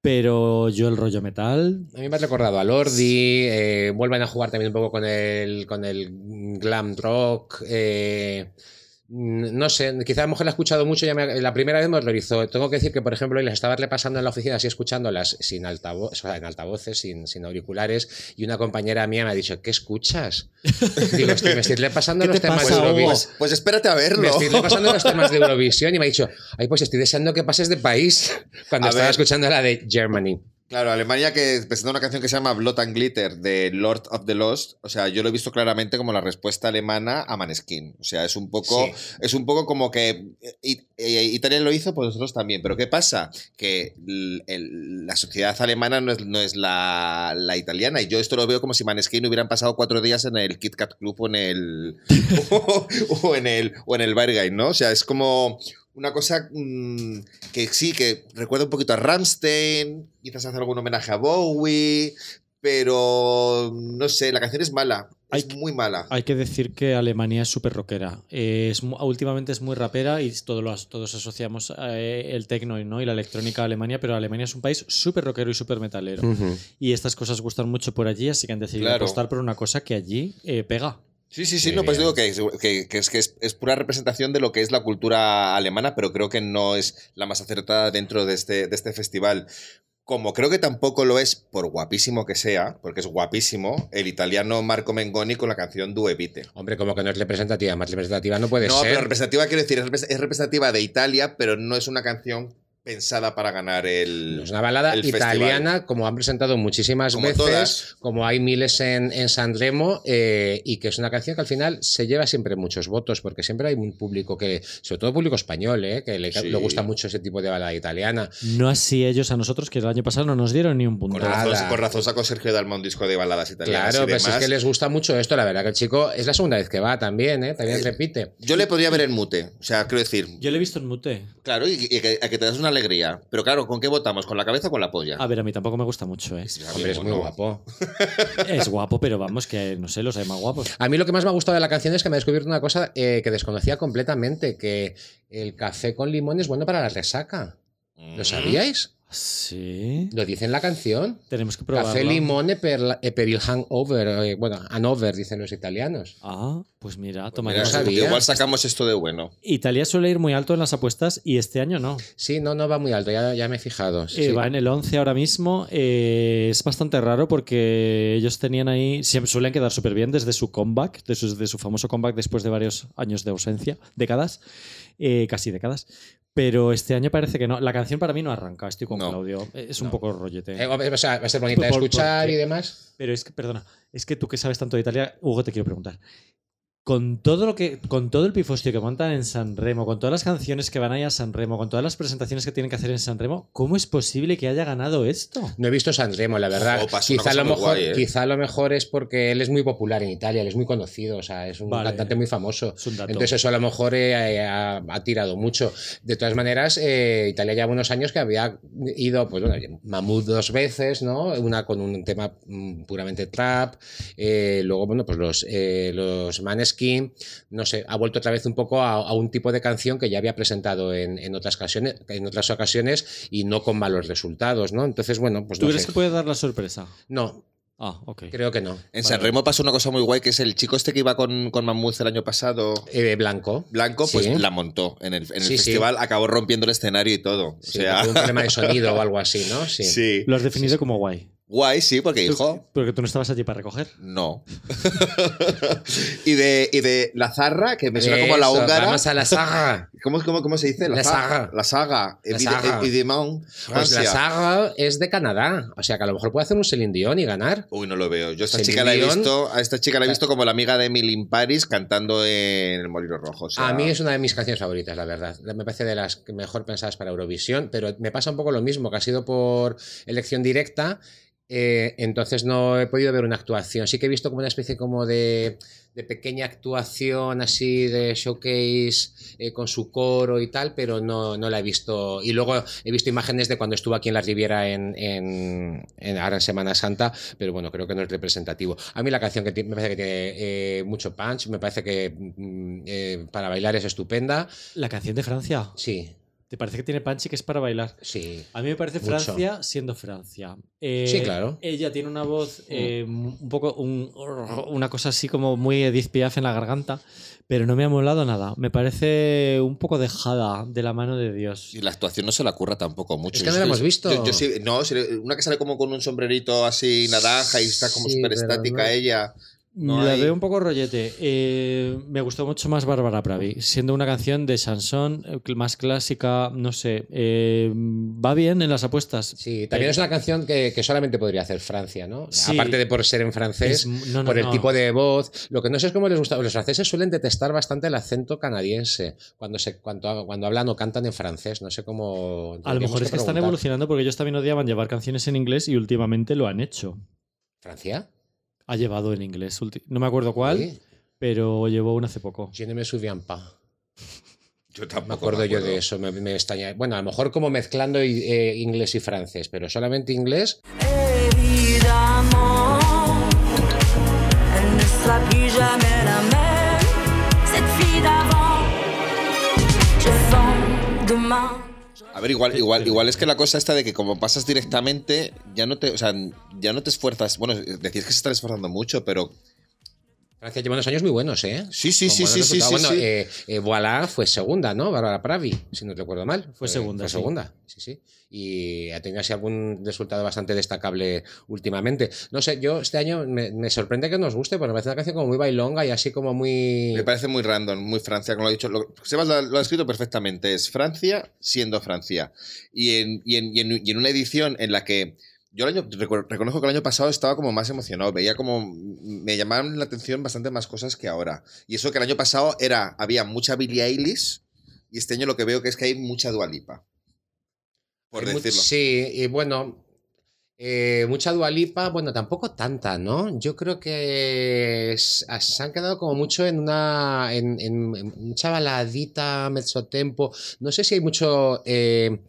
S1: pero yo el rollo metal,
S3: A mí me ha recordado a Lordi, eh, vuelven a jugar también un poco con el, con el glam rock. eh, no sé, quizá a lo mejor la he escuchado mucho, ya me- la primera vez me horrorizó. Tengo que decir que, por ejemplo, las estaba repasando en la oficina así escuchándolas sin altavoz, o sea, en altavoces, sin, sin auriculares, y una compañera mía me ha dicho, ¿qué escuchas? Digo, estoy, me estoy repasando
S1: ¿Qué
S3: los
S1: te
S3: temas
S1: pasa,
S3: de? Eurovisión.
S2: Pues, pues espérate a verlo.
S3: Me estoy repasando los temas de Eurovisión y me ha dicho, ay, pues estoy deseando que pases de país cuando
S2: A
S3: estaba
S2: ver.
S3: escuchando la de Germany.
S2: Claro, Alemania que presenta una canción que se llama Blood and Glitter de Lord of the Lost. O sea, yo lo he visto claramente como la respuesta alemana a Maneskin. O sea, es un poco,
S3: Sí.
S2: es un poco como que Italia lo hizo, pues nosotros también. Pero ¿qué pasa? Que el- la sociedad alemana no es, no es la, la italiana. Y yo esto lo veo como si Maneskin hubieran pasado cuatro días en el Kit Kat Club o en el o en el o en el Berghain, ¿no? O sea, es como una cosa mm, que sí, que recuerda un poquito a Ramstein, quizás hace algún homenaje a Bowie, pero no sé, la canción es mala, es
S1: Hay-
S2: muy mala.
S1: hay que decir que Alemania es súper rockera. Eh, es últimamente es muy rapera y todos, lo todos asociamos eh, el techno ¿no? y la electrónica a Alemania, pero Alemania es un país súper rockero y súper metalero. Y estas cosas gustan mucho por allí, así que han decidido
S2: Claro.
S1: apostar por una cosa que allí eh, pega.
S2: Sí, sí, sí,
S3: Muy
S2: no, pues
S3: bien.
S2: digo que, es- que- que es que es, es pura representación de lo que es la cultura alemana, pero creo que no es la más acertada dentro de este, de este festival. Como creo que tampoco lo es, por guapísimo que sea, porque es guapísimo, el italiano Marco Mengoni con la canción Due Vite.
S3: Hombre, como que no es representativa, más representativa no puede
S2: No,
S3: ser.
S2: pero representativa quiero decir, es representativa de Italia, pero no es una canción pensada para ganar el.
S3: Es una balada italiana,
S2: festival.
S3: como han presentado muchísimas
S2: Como
S3: veces,
S2: todas.
S3: como hay miles en, en San Remo, eh, y que es una canción que al final se lleva siempre muchos votos, porque siempre hay un público que, sobre todo público español, eh, que le,
S2: Sí.
S3: le gusta mucho ese tipo de balada italiana.
S1: No así ellos a nosotros, que el año pasado no nos dieron ni un punto.
S2: Con razón, con razón sacó Sergio Dalma un disco de baladas italianas.
S3: Claro, pero si
S2: demás.
S3: es que les gusta mucho esto, la verdad que el chico es la segunda vez que va también, ¿eh? también
S2: Eh,
S3: repite.
S2: Yo le podría ver en mute. O sea, quiero decir.
S1: Yo le he visto en mute.
S2: Claro, y, y que, a que te das una alegría. Pero claro, ¿con qué votamos? ¿Con la cabeza o con la polla?
S1: A ver, a mí tampoco me gusta mucho, ¿eh?
S3: Hombre, es muy
S2: no.
S3: guapo.
S1: Es guapo, pero vamos, que no sé, los hay más guapos.
S3: A mí lo que más me ha gustado de la canción es que me he descubierto una cosa eh, que desconocía completamente, que el café con limón es bueno para la resaca.
S2: Mm.
S3: ¿Lo sabíais?
S1: Sí.
S3: Lo dice en la canción.
S1: Tenemos que probarlo.
S3: Café limone per, la- per il hangover. eh, bueno, hanover, dicen los italianos.
S1: Ah, pues mira,
S3: sabía.
S2: igual sacamos esto de bueno.
S1: Italia suele ir muy alto en las apuestas y este año no.
S3: Sí, no, no va muy alto, ya, ya me he fijado.
S1: Eh,
S3: sí.
S1: va en el 11 ahora mismo. eh, es bastante raro porque ellos tenían ahí. Siempre suelen quedar súper bien desde su comeback, de su, de su famoso comeback después de varios años de ausencia, décadas, eh, casi décadas. Pero este año parece que no. La canción para mí no arranca, estoy con
S2: No.
S1: Claudio. Es un poco rollete.
S3: Eh, o sea, va a ser bonita de
S1: Por-
S3: escuchar y demás.
S1: Pero es que, perdona, es que tú que sabes tanto de Italia, Hugo, te quiero preguntar. Con todo lo que con todo el pifostio que montan en San Remo, con todas las canciones que van ahí a San Remo, con todas las presentaciones que tienen que hacer en San Remo, ¿cómo es posible que haya ganado esto?
S3: No he visto San Remo, la verdad. Quizá, lo mejor,
S2: guay, ¿eh?
S3: quizá a lo mejor es porque él es muy popular en Italia, él es muy conocido, o sea, es un
S1: Vale.
S3: cantante muy famoso.
S1: Es un dato.
S3: Entonces eso a lo mejor eh, ha, ha tirado mucho. De todas maneras, eh, Italia ya unos años que había ido, pues bueno, Mamut dos veces, ¿no? Una con un tema mm, puramente trap, eh, luego, bueno, pues los, eh, los No sé, ha vuelto otra vez un poco a, a un tipo de canción que ya había presentado en, en otras ocasiones, en otras ocasiones y no con malos resultados, ¿no? Entonces, bueno, pues
S1: ¿Tú
S3: no
S1: crees
S3: sé.
S1: que puede dar la sorpresa?
S3: No,
S1: Ah, ok.
S3: creo que no.
S2: En San Remo pasó una cosa muy guay, que es el chico este que iba con, con Mammoth el año pasado,
S3: Eh, blanco.
S2: Blanco, pues
S3: Sí.
S2: la montó en el, en el
S3: Sí, sí.
S2: festival, acabó rompiendo el escenario y todo.
S3: Sí,
S2: o sea,
S3: un problema de sonido o algo así, ¿no? Sí.
S2: sí.
S1: Lo has definido como guay.
S2: Guay, sí, porque
S1: Tú-
S2: hijo,
S1: Porque tú no estabas allí para recoger.
S2: no. y, de, y de la zarra, que me suena como la
S3: Eso,
S2: húngara.
S3: Vamos a la saga.
S2: ¿Cómo, cómo, cómo se dice?
S3: La
S2: za-
S3: saga.
S2: La saga.
S3: La
S2: y, de-
S3: saga.
S2: y de Mount.
S3: Pues la saga es de Canadá. O sea que a lo mejor puede hacer un Celine Dion y ganar.
S2: Uy, no lo veo. Yo a esta
S3: Celine
S2: chica la he visto, a esta chica la he visto como la amiga de Emily in Paris cantando en el Molino Rojo. o sea,
S3: A mí es una de mis canciones favoritas, la verdad. Me parece de las que mejor pensadas para Eurovisión, pero me pasa un poco lo mismo, que ha sido por elección directa. Eh, entonces no he podido ver una actuación. Sí que he visto como una especie como de, de pequeña actuación así de showcase eh, con su coro y tal, pero no, no la he visto. Y luego he visto imágenes de cuando estuvo aquí en la Riviera en, en, en- ahora en Semana Santa, pero bueno, creo que no es representativo. A mí la canción que me parece que tiene eh, mucho punch, me parece que mm, para bailar es estupenda.
S1: La canción de Francia.
S3: Sí,
S1: ¿Te parece que tiene punch y que es para bailar?
S3: sí.
S1: A mí me parece
S3: Mucho.
S1: Francia siendo Francia. Eh,
S3: Sí, claro.
S1: Ella tiene una voz eh, un poco, un- una cosa así como muy Edith Piaf en la garganta, pero no me ha molado nada. Me parece un poco dejada de la mano de Dios.
S2: Y la actuación no se la curra tampoco mucho.
S3: Es que no la hemos visto.
S2: yo- yo sí- no, una que sale como con un sombrerito así naranja y está como súper estática
S3: no-
S2: ella. No
S1: la
S2: hay-
S1: veo un poco rollete. Eh, me gustó mucho más Bárbara Pravi, siendo una canción de Sansón, eh, más clásica, no sé. eh, va bien en las apuestas.
S3: Sí, también
S1: Eh,
S3: es una canción que, que solamente podría hacer Francia, ¿no?
S1: Sí.
S3: Aparte de por ser en francés,
S1: Es- no, no,
S3: por el
S1: no.
S3: tipo de voz. Lo que no sé es cómo les gusta. Los franceses suelen detestar bastante el acento canadiense cuando, se, cuando, cuando hablan o cantan en francés. No sé cómo.
S1: A lo mejor es que están evolucionando porque ellos también odiaban llevar canciones en inglés y últimamente lo han hecho.
S3: ¿Francia?
S1: Ha llevado en inglés. No me acuerdo cuál,
S3: Sí.
S1: pero llevó una hace poco.
S3: Je ne me.
S2: Yo tampoco
S3: Me acuerdo yo de eso, me, me extraña. Bueno, a lo mejor como mezclando eh, inglés y francés, pero solamente inglés.
S2: A ver, igual, igual, igual es que la cosa está de que como pasas directamente, ya no te, o sea, ya no te esfuerzas. Bueno, decís que se están esforzando mucho, pero
S3: Francia lleva unos años muy buenos, ¿eh?
S2: Sí, sí,
S3: Con
S2: sí, sí, sí, sí,
S3: Bueno,
S2: sí.
S3: eh, eh, Voilà fue segunda, ¿no? Bárbara Pravi, si no recuerdo mal.
S1: Fue segunda,
S3: Fue
S1: sí.
S3: segunda, sí, sí. Y ha tenido así algún resultado bastante destacable últimamente. No sé, yo este año me, me sorprende que nos guste, porque me parece una canción como muy bailonga y así como muy...
S2: me parece muy random, muy Francia, como lo ha dicho. Lo, Sebas lo, lo ha escrito perfectamente. Es Francia siendo Francia. Y en, y en, y en- y en una edición en la que. Yo el año, reconozco que el año pasado estaba como más emocionado, veía como me llamaban la atención bastante más cosas que ahora. Y eso que el año pasado era había mucha Billie Eilish y este año lo que veo que es que hay mucha Dualipa. Por
S3: Hay
S2: decirlo.
S3: Sí, y bueno, eh, mucha dualipa, bueno, tampoco tanta, ¿no? Yo creo que es- se han quedado como mucho en una, en, en- en mucha baladita, mezzotempo. No sé si hay mucho eh,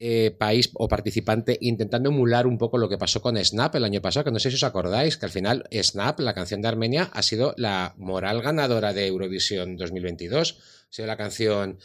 S3: eh, país o participante intentando emular un poco lo que pasó con Snap el año pasado, que no sé si os acordáis, que al final Snap, la canción de Armenia, ha sido la moral ganadora de Eurovisión 2022. Ha sido la canción...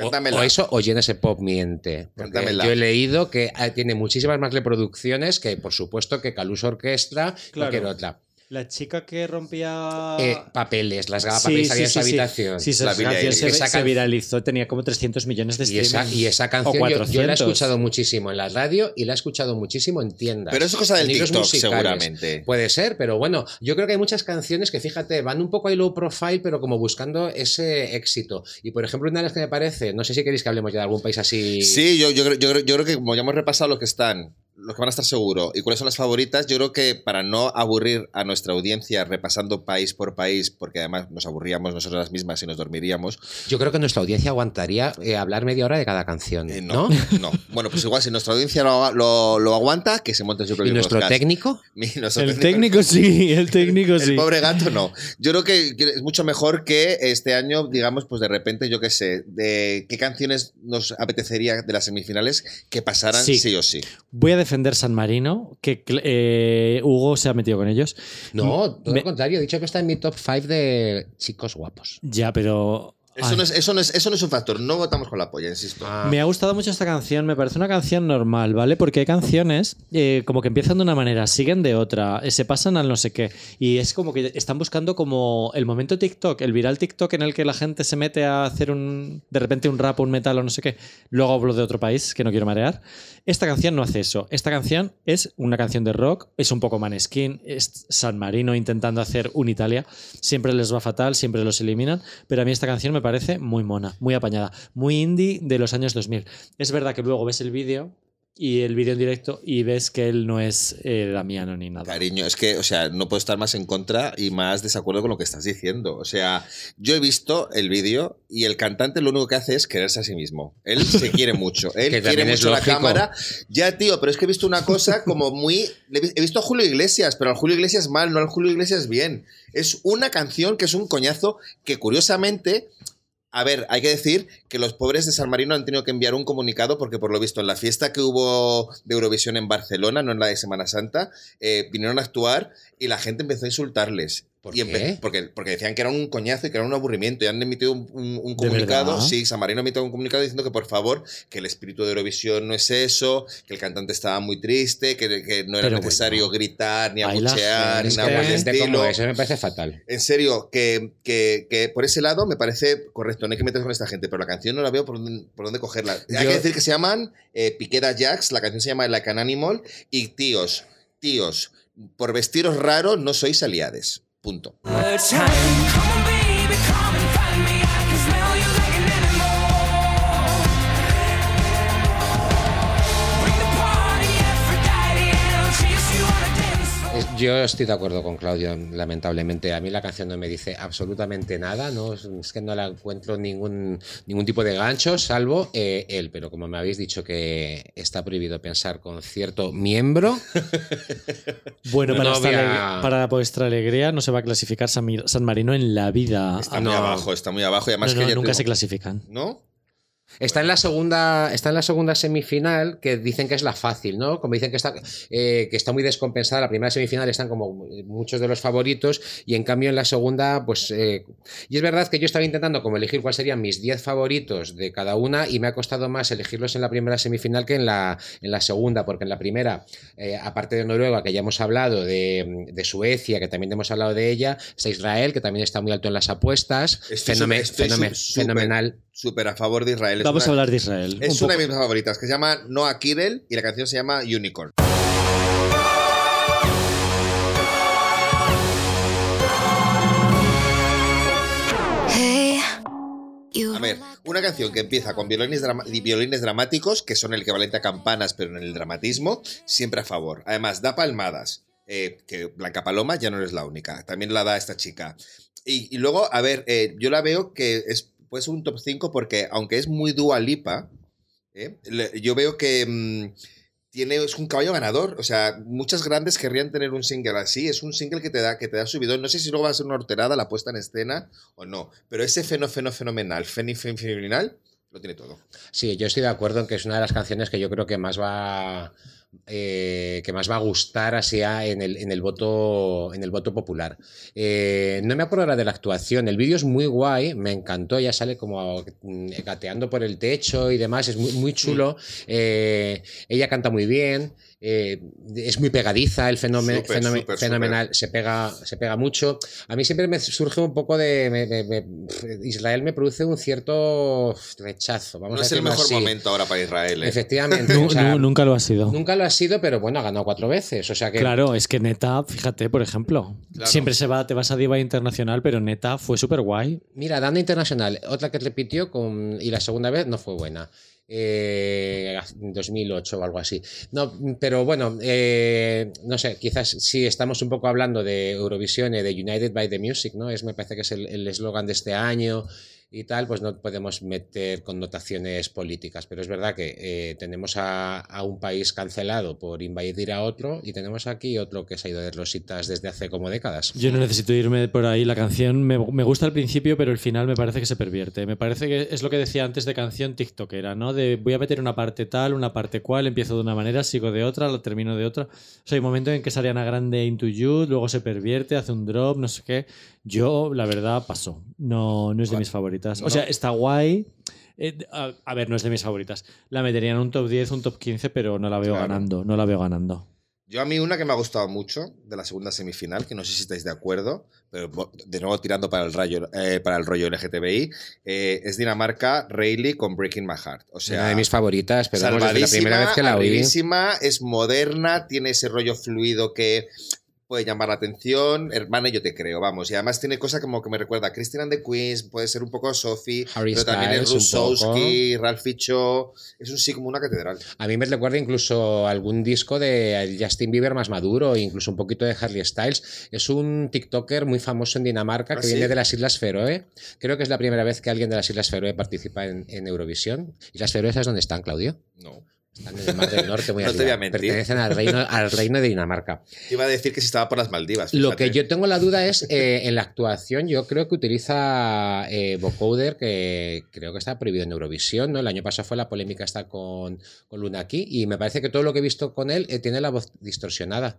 S3: O,
S2: Cántamela.
S3: o eso, o ese Pop miente. Yo he leído que ah, tiene muchísimas más reproducciones que, por supuesto, que Caluso Orquestra,
S1: Claro.
S3: cualquier otra.
S1: La chica que rompía.
S3: Eh, papeles, las
S1: Sí,
S3: papeles
S1: sí,
S3: salían en su
S1: sí, sí.
S3: habitación.
S1: Sí,
S2: La
S1: canción se,
S3: Esa
S1: se viralizó, tenía como 300 millones de
S3: Y esa, y esa
S1: O
S3: canción yo, yo la he
S1: 400.
S3: escuchado muchísimo en la radio y la he escuchado muchísimo en tiendas.
S2: Pero eso es cosa del TikTok,
S3: musicales.
S2: seguramente.
S3: Puede ser, pero bueno, yo creo que hay muchas canciones que, fíjate, van un poco ahí low profile, pero como buscando ese éxito. Y por ejemplo, una de las que me parece, no sé si queréis que hablemos ya de algún país así.
S2: Sí, yo, yo, creo- yo, creo- yo creo que como ya hemos repasado lo que están, los que van a estar seguro y cuáles son las favoritas, yo creo que para no aburrir a nuestra audiencia repasando país por país, porque además nos aburríamos nosotros las mismas y nos dormiríamos,
S3: Yo creo que nuestra audiencia aguantaría eh, hablar media hora de cada canción.
S2: eh,
S3: ¿no?
S2: no, no. Bueno, pues igual si nuestra audiencia lo, lo- lo aguanta, que se monte su propio
S3: ¿Y nuestro
S2: podcast.
S3: técnico?
S2: Mi- nuestro
S1: El técnico sí, el técnico
S2: El
S1: sí.
S2: pobre gato no. Yo creo que que es mucho mejor que este año, digamos, pues de repente, yo qué sé, de qué canciones nos apetecería de las semifinales que pasaran sí,
S1: Sí.
S2: o sí.
S1: Voy a defender San Marino, que eh, Hugo se ha metido con ellos.
S3: No, todo
S1: Me-
S3: lo contrario. He dicho que está en mi top 5 de chicos guapos.
S1: Ya, pero.
S2: Eso no, es, eso, no es, eso no es un factor. No votamos con la polla, insisto.
S3: Ah.
S1: Me ha gustado mucho esta canción, me parece una canción normal, ¿vale? Porque hay canciones eh, como que empiezan de una manera, siguen de otra, eh, se pasan al no sé qué. Y es como que están buscando como el momento TikTok, el viral TikTok en el que la gente se mete a hacer un de repente un rap, un metal o no sé qué. Luego hablo de otro país que no quiero marear. Esta canción no hace eso. Esta canción es una canción de rock, es un poco Maneskin, es San Marino intentando hacer un Italia. Siempre les va fatal, siempre los eliminan, pero a mí esta canción me parece muy mona, muy apañada, muy indie de los años 2000. Es verdad que luego ves el vídeo y el vídeo en directo y ves que él no es eh, Damiano ni nada.
S2: Cariño, es que, o sea, no puedo estar más en contra y más desacuerdo con lo que estás diciendo. O sea, yo he visto el vídeo y el cantante lo único que hace es quererse a sí mismo. Él se quiere mucho. Él
S3: Que
S2: quiere mucho la cámara. Ya, tío, pero es que he visto una cosa como muy. He visto a Julio Iglesias, pero al Julio Iglesias mal, no al Julio Iglesias bien. Es una canción que es un coñazo que, curiosamente. A ver, hay que decir que los pobres de San Marino han tenido que enviar un comunicado porque por lo visto en la fiesta que hubo de Eurovisión en Barcelona, no en la de Semana Santa, eh, vinieron a actuar y la gente empezó a insultarles.
S3: ¿Por
S2: Y empe-
S3: qué?
S2: Porque, porque decían que era un coñazo y que era un aburrimiento. Y han emitido un, un- un
S1: ¿De
S2: comunicado. Sí, San Marino ha emitido un comunicado diciendo que por favor, que el espíritu de Eurovisión no es eso, que el cantante estaba muy triste, que, que no era
S1: Pero
S2: necesario
S1: bueno.
S2: gritar, ni
S1: la
S2: abuchear, ni
S3: Es
S2: nada por
S3: la
S2: el estilo.
S3: eso me parece fatal.
S2: En serio, que, que- que por ese lado me parece correcto, no hay que meterse con esta gente, pero la canción no la veo por dónde, por dónde cogerla. Hay que decir que se llaman eh, Piqueda Jacks, la canción se llama Like an Animal, y tíos, tíos, por vestiros raros no sois aliades. Punto.
S3: Yo estoy de acuerdo con Claudio, lamentablemente. A mí la canción no me dice absolutamente nada, no es, que no la encuentro ningún, ningún tipo de gancho, salvo eh, él. Pero como me habéis dicho que está prohibido pensar con cierto miembro,
S1: Bueno,
S3: No
S1: para, para vuestra alegría no se va a clasificar San, Marino en la vida.
S2: Está
S1: Ah,
S2: muy
S3: no.
S2: abajo, está muy abajo. Y además
S1: no,
S2: que
S1: nunca se clasifican.
S2: ¿No?
S3: Está en la segunda, está en la segunda semifinal que dicen que es la fácil, ¿no? Como dicen que está, eh, que está muy descompensada. La primera semifinal están como muchos de los favoritos y en cambio en la segunda, pues. eh, y es verdad que yo estaba intentando como elegir cuáles serían mis 10 favoritos de cada una y me ha costado más elegirlos en la primera semifinal que en la, en la segunda, porque en la primera, eh, aparte de Noruega, que ya hemos hablado, de, de Suecia, que también hemos hablado de ella, está Israel, que también está muy alto en las apuestas. Fenomenal.
S2: Súper a favor de Israel.
S1: Vamos
S2: una-
S1: a hablar de Israel.
S2: Es
S1: un
S2: una de mis favoritas, que se llama Noah Kirel y la canción se llama Unicorn. A ver, una canción que empieza con violines, drama- violines dramáticos, que son el equivalente a campanas, pero en el dramatismo, siempre a favor. Además, da palmadas, eh, que Blanca Paloma ya no es la única, también la da esta chica. Y, y luego, a ver, eh, yo la veo que es, puede ser un top 5 porque, aunque es muy Dua Lipa, eh, yo veo que mm, tiene, es un caballo ganador. O sea, muchas grandes querrían tener un single así. Es un single que te da, que te da subidón. No sé si luego va a ser una horterada la puesta en escena o no. Pero ese feno, fenomenal, fenomenal, lo tiene todo.
S3: Sí, yo estoy de acuerdo en que es una de las canciones que yo creo que más va eh, que más va a gustar así a- en el, en el voto en el voto popular. Eh, no me acuerdo ahora de la actuación. El vídeo es muy guay, me encantó. Ya sale como gateando por el techo y demás. Es muy, muy chulo. Eh, ella canta muy bien. Eh, es muy pegadiza, el fenómeno fenomenal, se pega, se pega mucho. A mí siempre me surge un poco de. me- me- me- Israel me produce un cierto rechazo. Vamos
S2: no
S3: a
S2: es el mejor
S3: así.
S2: momento ahora para Israel. ¿eh?
S3: Efectivamente. O sea,
S1: nunca lo ha sido.
S3: nunca lo ha sido, pero bueno, ha ganado cuatro veces. O sea que.
S1: Claro, es que Neta, fíjate, por ejemplo,
S2: Claro.
S1: siempre se va, te vas a Diva Internacional, pero Neta fue súper guay.
S3: Mira, Dana Internacional, otra que repitió con, y la segunda vez no fue buena. Eh, 2008 o algo así. No, pero bueno, eh, no sé, quizás si estamos un poco hablando de Eurovisión y de United by the Music, ¿no? Es, me parece que es el el eslogan de este año y tal, pues no podemos meter connotaciones políticas. Pero es verdad que eh, tenemos a, a un país cancelado por invadir a otro y tenemos aquí otro que se ha ido de rositas desde hace como décadas.
S1: Yo no necesito irme por ahí. La canción me, me gusta al principio, pero el final me parece que se pervierte. Me parece que es lo que decía antes de canción TikTokera, ¿no? De voy a meter una parte tal, una parte cual, empiezo de una manera, sigo de otra, lo termino de otra. O sea, hay un momento en que es Ariana Grande into you, luego se pervierte, hace un drop, no sé qué. Yo, la verdad, paso. No, no es de mis favoritas. O sea, está guay. Eh, a, a ver, no es de mis favoritas. La metería en un top 10, un top 15, pero no la veo
S2: Claro.
S1: ganando. No la veo ganando.
S2: Yo a mí una que me ha gustado mucho de la segunda semifinal, que no sé si estáis de acuerdo, pero de nuevo tirando para el, rayo, eh, para el rollo LGTBI, eh, es Dinamarca, Rayleigh con Breaking My Heart. O sea,
S3: Una de mis favoritas, pero la
S2: salvadísima,
S3: primera vez que la oí.
S2: es moderna, tiene ese rollo fluido que puede llamar la atención. Hermana, yo te creo, vamos. Y además tiene cosas como que me recuerda a Christine and the Queens, puede ser un poco Sophie,
S3: Harry
S2: pero también es Rusowski, Ralph Ficho. Es un sí como una catedral.
S3: A mí me recuerda incluso algún disco de Justin Bieber más maduro, incluso un poquito de Harry Styles. Es un TikToker muy famoso en Dinamarca que
S2: ¿Ah, sí?
S3: viene de las Islas Feroe. Creo que es la primera vez que alguien de las Islas Feroe participa en, en Eurovisión. ¿Islas Feroe sabes dónde están, Claudio?
S2: No.
S3: Están en el Mar del Norte, muy
S2: No te voy a mentir.
S3: Pertenecen al reino, al reino de Dinamarca.
S2: Te iba a decir que si estaba por las Maldivas.
S3: Lo
S2: fíjate.
S3: que yo tengo la duda es eh, en la actuación, yo creo que utiliza eh, vocoder, que creo que está prohibido en Eurovisión, ¿no? El año pasado fue la polémica esta con, con Lunaki y me parece que todo lo que he visto con él eh, tiene la voz distorsionada.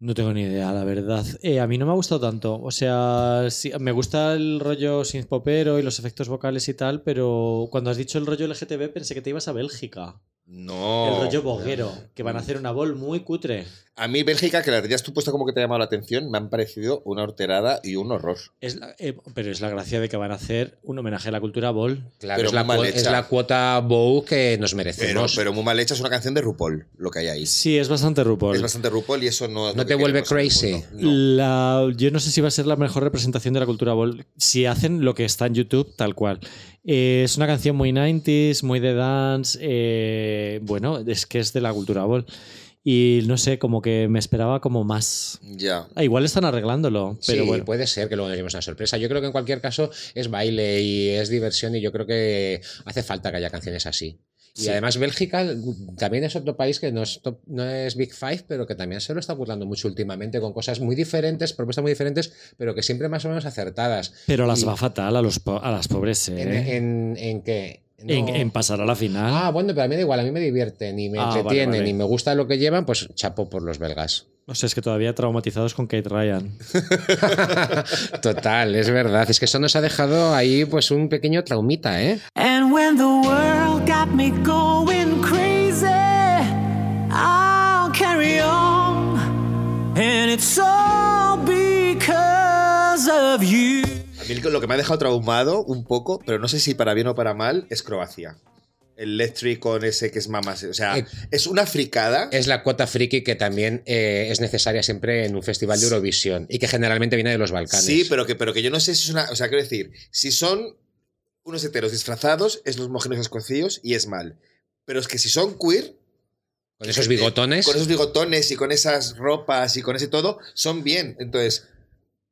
S1: No tengo ni idea, la verdad. Eh, a mí no me ha gustado tanto. O sea, sí, me gusta el rollo synth popero y los efectos vocales y tal, pero cuando has dicho el rollo LGTB pensé que te ibas a Bélgica.
S2: No.
S1: El rollo boguero, que van a hacer una bol muy cutre.
S2: A mí, Bélgica, que las hayas tú puesto como que te ha llamado la atención, me han parecido una horterada y un horror.
S1: Es la- eh, pero es la gracia de que van a hacer un homenaje a la cultura bol.
S3: Claro,
S2: Pero
S3: es, la,
S2: mal
S3: es la cuota Bow que nos
S2: Pero,
S3: merecemos.
S2: pero muy mal hecha, es una canción de RuPaul, lo que hay ahí.
S1: Sí, es bastante RuPaul.
S2: Es bastante RuPaul y eso no es
S3: ¿No te vuelve crazy?
S2: No.
S1: La- yo no sé si va a ser la mejor representación de la cultura bol. Si hacen lo que está en YouTube, tal cual. Eh, es una canción muy 90s, muy de dance. eh, bueno, es que es de la cultura bol. Y no sé, como que me esperaba como más.
S2: Ya.
S1: Ah, igual están arreglándolo, pero
S3: sí,
S1: bueno.
S3: puede ser que luego nos una sorpresa. Yo creo que en cualquier caso es baile y es diversión y yo creo que hace falta que haya canciones así. Y
S1: Sí.
S3: además Bélgica también es otro país que no es, top- no es Big Five, pero que también se lo está burlando mucho últimamente con cosas muy diferentes, propuestas muy diferentes, pero que siempre más o menos acertadas.
S1: Pero las
S3: Y-
S1: va fatal a, los po- a las pobres, ¿eh?
S3: ¿En, en, en qué?
S1: En-
S3: No.
S1: en pasar a la final.
S3: Ah, bueno, pero a mí da igual, a mí me divierten y me
S1: Ah,
S3: entretienen
S1: vale.
S3: y me gusta lo que llevan, pues chapo por los belgas.
S1: O sea, es que todavía traumatizados con Kate Ryan.
S3: Total, es verdad. Es que eso nos ha dejado ahí pues un pequeño traumita, ¿eh?
S4: And when the world me going crazy, I'll carry on. And it's all because of you.
S2: A mí lo que me ha dejado traumado un poco, pero no sé si para bien o para mal, es Croacia. El Electric con ese que es mamas. O sea,
S3: Eh,
S2: es una fricada.
S3: Es la cuota friki que también eh, es necesaria siempre en un festival de Eurovisión y que generalmente viene de los Balcanes.
S2: Sí, pero que, pero que yo no sé si es una. O sea, quiero decir, si son unos heteros disfrazados, es los homogéneos escocíos y es mal. Pero es que si son queer,
S3: Con esos bigotones.
S2: con esos bigotones y con esas ropas y con ese todo, son bien. Entonces,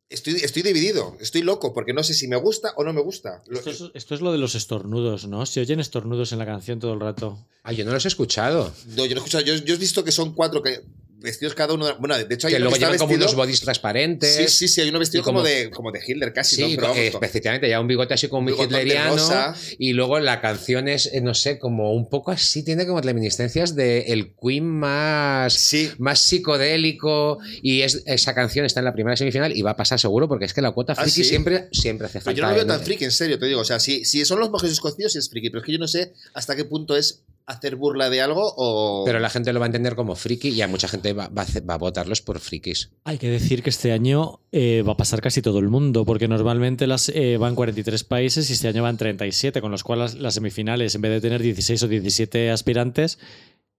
S2: estoy, estoy dividido, estoy loco, porque no sé si me gusta o no me gusta. Lo-
S1: Esto es, esto es lo de los estornudos, ¿no? Se oyen estornudos en la canción todo el rato.
S3: Ah, yo no los he escuchado.
S2: no, yo no he escuchado, yo, yo he visto que son cuatro que, vestidos cada uno. Bueno, de hecho, hay
S3: Que
S2: uno
S3: luego
S2: que está
S3: llevan como
S2: vestido.
S3: unos bodies transparentes.
S2: Sí, sí, sí, hay uno vestido
S3: como-
S2: como, de, como de Hitler casi. ¿no?
S3: Sí,
S2: Pero vamos,
S3: eh, efectivamente, ya un bigote así como muy hitleriano. Y luego la canción es, eh, no sé, como un poco así, tiene como reminiscencias de el Queen más,
S2: Sí.
S3: más psicodélico. Y es, esa canción está en la primera semifinal y va a pasar seguro porque es que la cuota
S2: ¿Ah,
S3: friki
S2: sí?
S3: siempre, siempre hace
S2: Pero
S3: falta.
S2: yo no lo veo tan friki, en serio, te digo. O sea, si, si son los monjes escocíos, sí es friki. Pero es que yo no sé hasta qué punto es hacer burla de algo o.
S3: Pero la gente lo va a entender como friki y a mucha gente va, va a hacer- va a votarlos por frikis.
S1: Hay que decir que este año eh, va a pasar casi todo el mundo, porque normalmente las eh, van 43 países y este año van 37, con los cuales las semifinales, en vez de tener 16 o 17 aspirantes,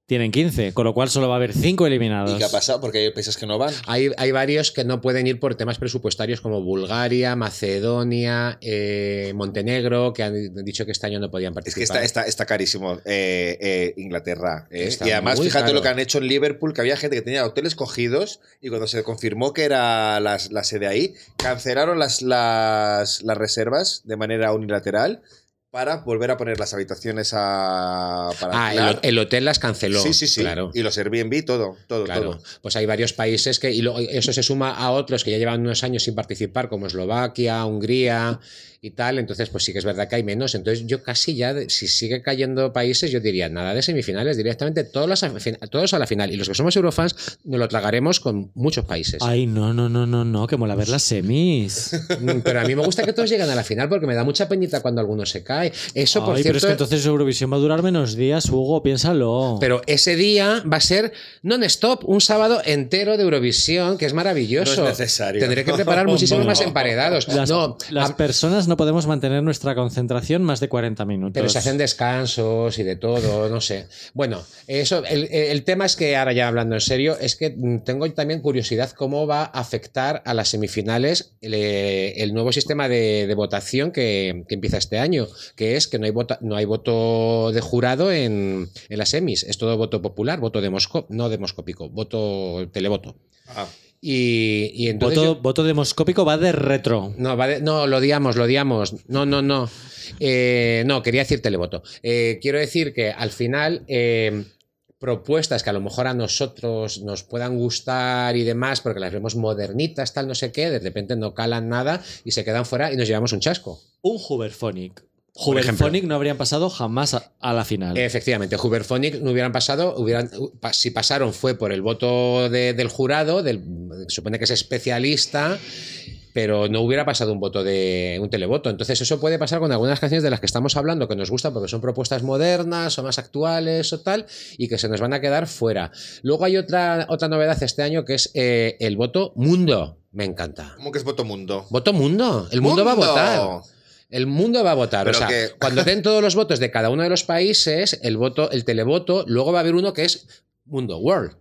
S1: tienen 15, con lo cual solo va a haber 5 eliminados.
S2: ¿Y qué ha pasado? Porque hay países que no van.
S3: Hay, hay varios que no pueden ir por temas presupuestarios como Bulgaria, Macedonia, eh, Montenegro, que han dicho que este año no podían
S2: Es
S3: participar.
S2: que está, está, está carísimo eh, eh, Inglaterra. ¿eh?
S3: Está
S2: Y además, fíjate
S3: caro.
S2: lo que han hecho en Liverpool, que había gente que tenía hoteles cogidos y cuando se confirmó que era las- la, sede ahí, cancelaron las, las, las reservas de manera unilateral para volver a poner las habitaciones a, para
S3: Ah, el, hotel las canceló.
S2: Sí, sí, sí.
S3: Claro.
S2: Y los Airbnb, todo, todo,
S3: Claro,
S2: todo.
S3: pues hay varios países que, y eso se suma a otros que ya llevan unos años sin participar, como Eslovaquia, Hungría y tal, entonces pues sí que es verdad que hay menos, entonces yo casi ya, si sigue cayendo países, yo diría nada de semifinales, directamente todos, las a fin- todos a la final, y los que somos eurofans nos lo tragaremos con muchos países.
S1: Ay, no, no, no, no, no, que mola ver las semis.
S3: Mm, Pero a mí me gusta que todos lleguen a la final porque me da mucha peñita cuando alguno se cae. Eso, por
S1: Ay, pero es
S3: cierto,
S1: que entonces Eurovisión va a durar menos días, Hugo, piénsalo.
S3: Pero ese día va a ser non-stop, un sábado entero de Eurovisión, que es maravilloso.
S2: No es necesario.
S3: Tendré que preparar muchísimos
S2: No.
S3: más emparedados.
S1: las,
S3: no,
S1: las
S3: a-
S1: personas no podemos mantener nuestra concentración más de 40 minutos.
S3: pero se hacen descansos y de todo, no sé. Bueno, eso, el, el tema es que ahora ya hablando en serio, es que tengo también curiosidad cómo va a afectar a las semifinales el, eh, el nuevo sistema de, de votación que, que empieza este año, que es que no hay, vota- no hay voto de jurado en, en las semis, es todo voto popular, voto demosco, no demoscópico, voto televoto.
S2: Ah.
S3: Y, y entonces
S1: voto,
S3: yo-
S1: voto demoscópico va de retro.
S3: no, va de- no, lo odiamos, lo odiamos. No, no, no. Eh, no, quería decir televoto. Eh, quiero decir que al final eh, propuestas que a lo mejor a nosotros nos puedan gustar y demás, porque las vemos modernitas, tal, no sé qué, de repente no calan nada y se quedan fuera y nos llevamos un chasco.
S1: Un Huberphonic. Huberphonic no habrían pasado jamás a, a la final.
S3: Efectivamente, Huberphonic no hubieran pasado, hubieran, si pasaron fue por el voto de- del jurado, del, supone que es especialista, pero no hubiera pasado un voto de un televoto. Entonces eso puede pasar con algunas canciones de las que estamos hablando que nos gustan porque son propuestas modernas o más actuales o tal y que se nos van a quedar fuera. Luego hay otra, otra novedad este año que es eh, el voto mundo. Me encanta.
S2: ¿Cómo que es voto mundo?
S3: Voto mundo. El mundo, va a votar. El mundo va a votar.
S2: Pero
S3: o sea,
S2: que-
S3: cuando den todos los votos de cada uno de los países, el voto, el televoto, luego va a haber uno que es mundo, world,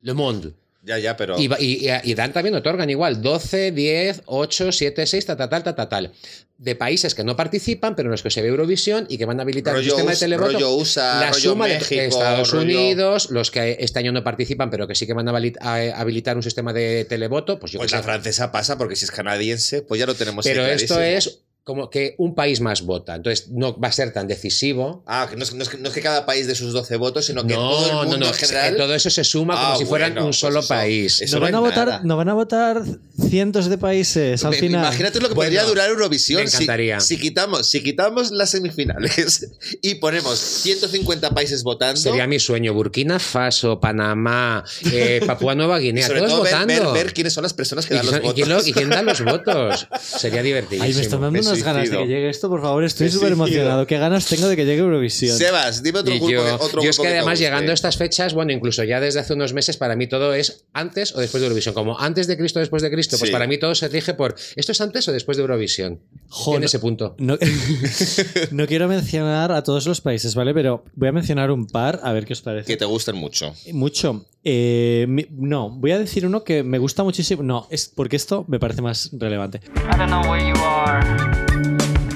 S3: le monde.
S2: Ya, ya, pero.
S3: Y, va- y- y dan también, otorgan igual 12, 10, 8, 7, 6, tal, tal, tal, tal, tal, tal. De países que no participan, pero en los que se ve Eurovisión y que van a habilitar
S2: Rollo
S3: un sistema de televoto.
S2: USA,
S3: la suma
S2: México,
S3: de Estados
S2: rollo-
S3: Unidos, los que este año no participan, pero que sí que van a habili- a habilitar un sistema de televoto, pues yo
S2: Pues
S3: qué
S2: la
S3: sé.
S2: francesa pasa porque si es canadiense, pues ya lo tenemos
S3: Pero esto es como que un país más vota. Entonces no va a ser tan decisivo.
S2: Ah, que no es, no es que no es que cada país de sus 12 votos, sino que
S3: no,
S2: todo el
S3: no,
S2: mundo
S3: no.
S2: en general.
S3: Todo eso se suma como
S2: Ah,
S3: si fueran
S2: bueno,
S3: un
S2: pues
S3: solo
S2: eso-
S3: país.
S2: eso
S1: no, van a votar,
S2: nada.
S1: no van a votar cientos de países al
S2: Me-
S1: final.
S2: Imagínate lo que
S3: Bueno,
S2: podría durar Eurovisión
S3: me
S2: si,
S3: encantaría.
S2: si quitamos, si quitamos las semifinales y ponemos 150 países votando.
S3: Sería mi sueño. Burkina Faso, Panamá, eh, Papúa Nueva Guinea,
S2: sobre
S3: todos
S2: todo ver,
S3: votando.
S2: ver- ver quiénes son las personas que
S3: ¿Y,
S2: dan
S3: quién
S2: los
S3: son- y quién
S2: votos.
S3: lo- y quién da los votos? Sería divertidísimo.
S1: Ay, me están dando Unas ganas de
S2: suicido.
S1: que llegue esto, por favor. Estoy súper
S2: suicido.
S1: emocionado. ¿Qué ganas tengo de que llegue Eurovisión?
S2: Sebas, dime otro
S3: Y
S2: grupo,
S3: yo,
S2: que- otro
S3: yo es que además llegando a estas fechas, bueno, incluso ya desde hace unos meses, para mí todo es antes o después de Eurovisión. Como antes de Cristo, después de Cristo, pues
S2: Sí.
S3: para mí todo se rige por ¿esto es antes o después de Eurovisión?
S1: Jo,
S3: en
S1: no-
S3: ese punto.
S1: No, no quiero mencionar a todos los países, ¿vale? Pero voy a mencionar un par, a ver qué os parece.
S2: Que te gusten mucho.
S1: Mucho. Eh, mi- no, voy a decir uno que me gusta muchísimo. No, es porque esto me parece más relevante.
S6: I don't know where you are.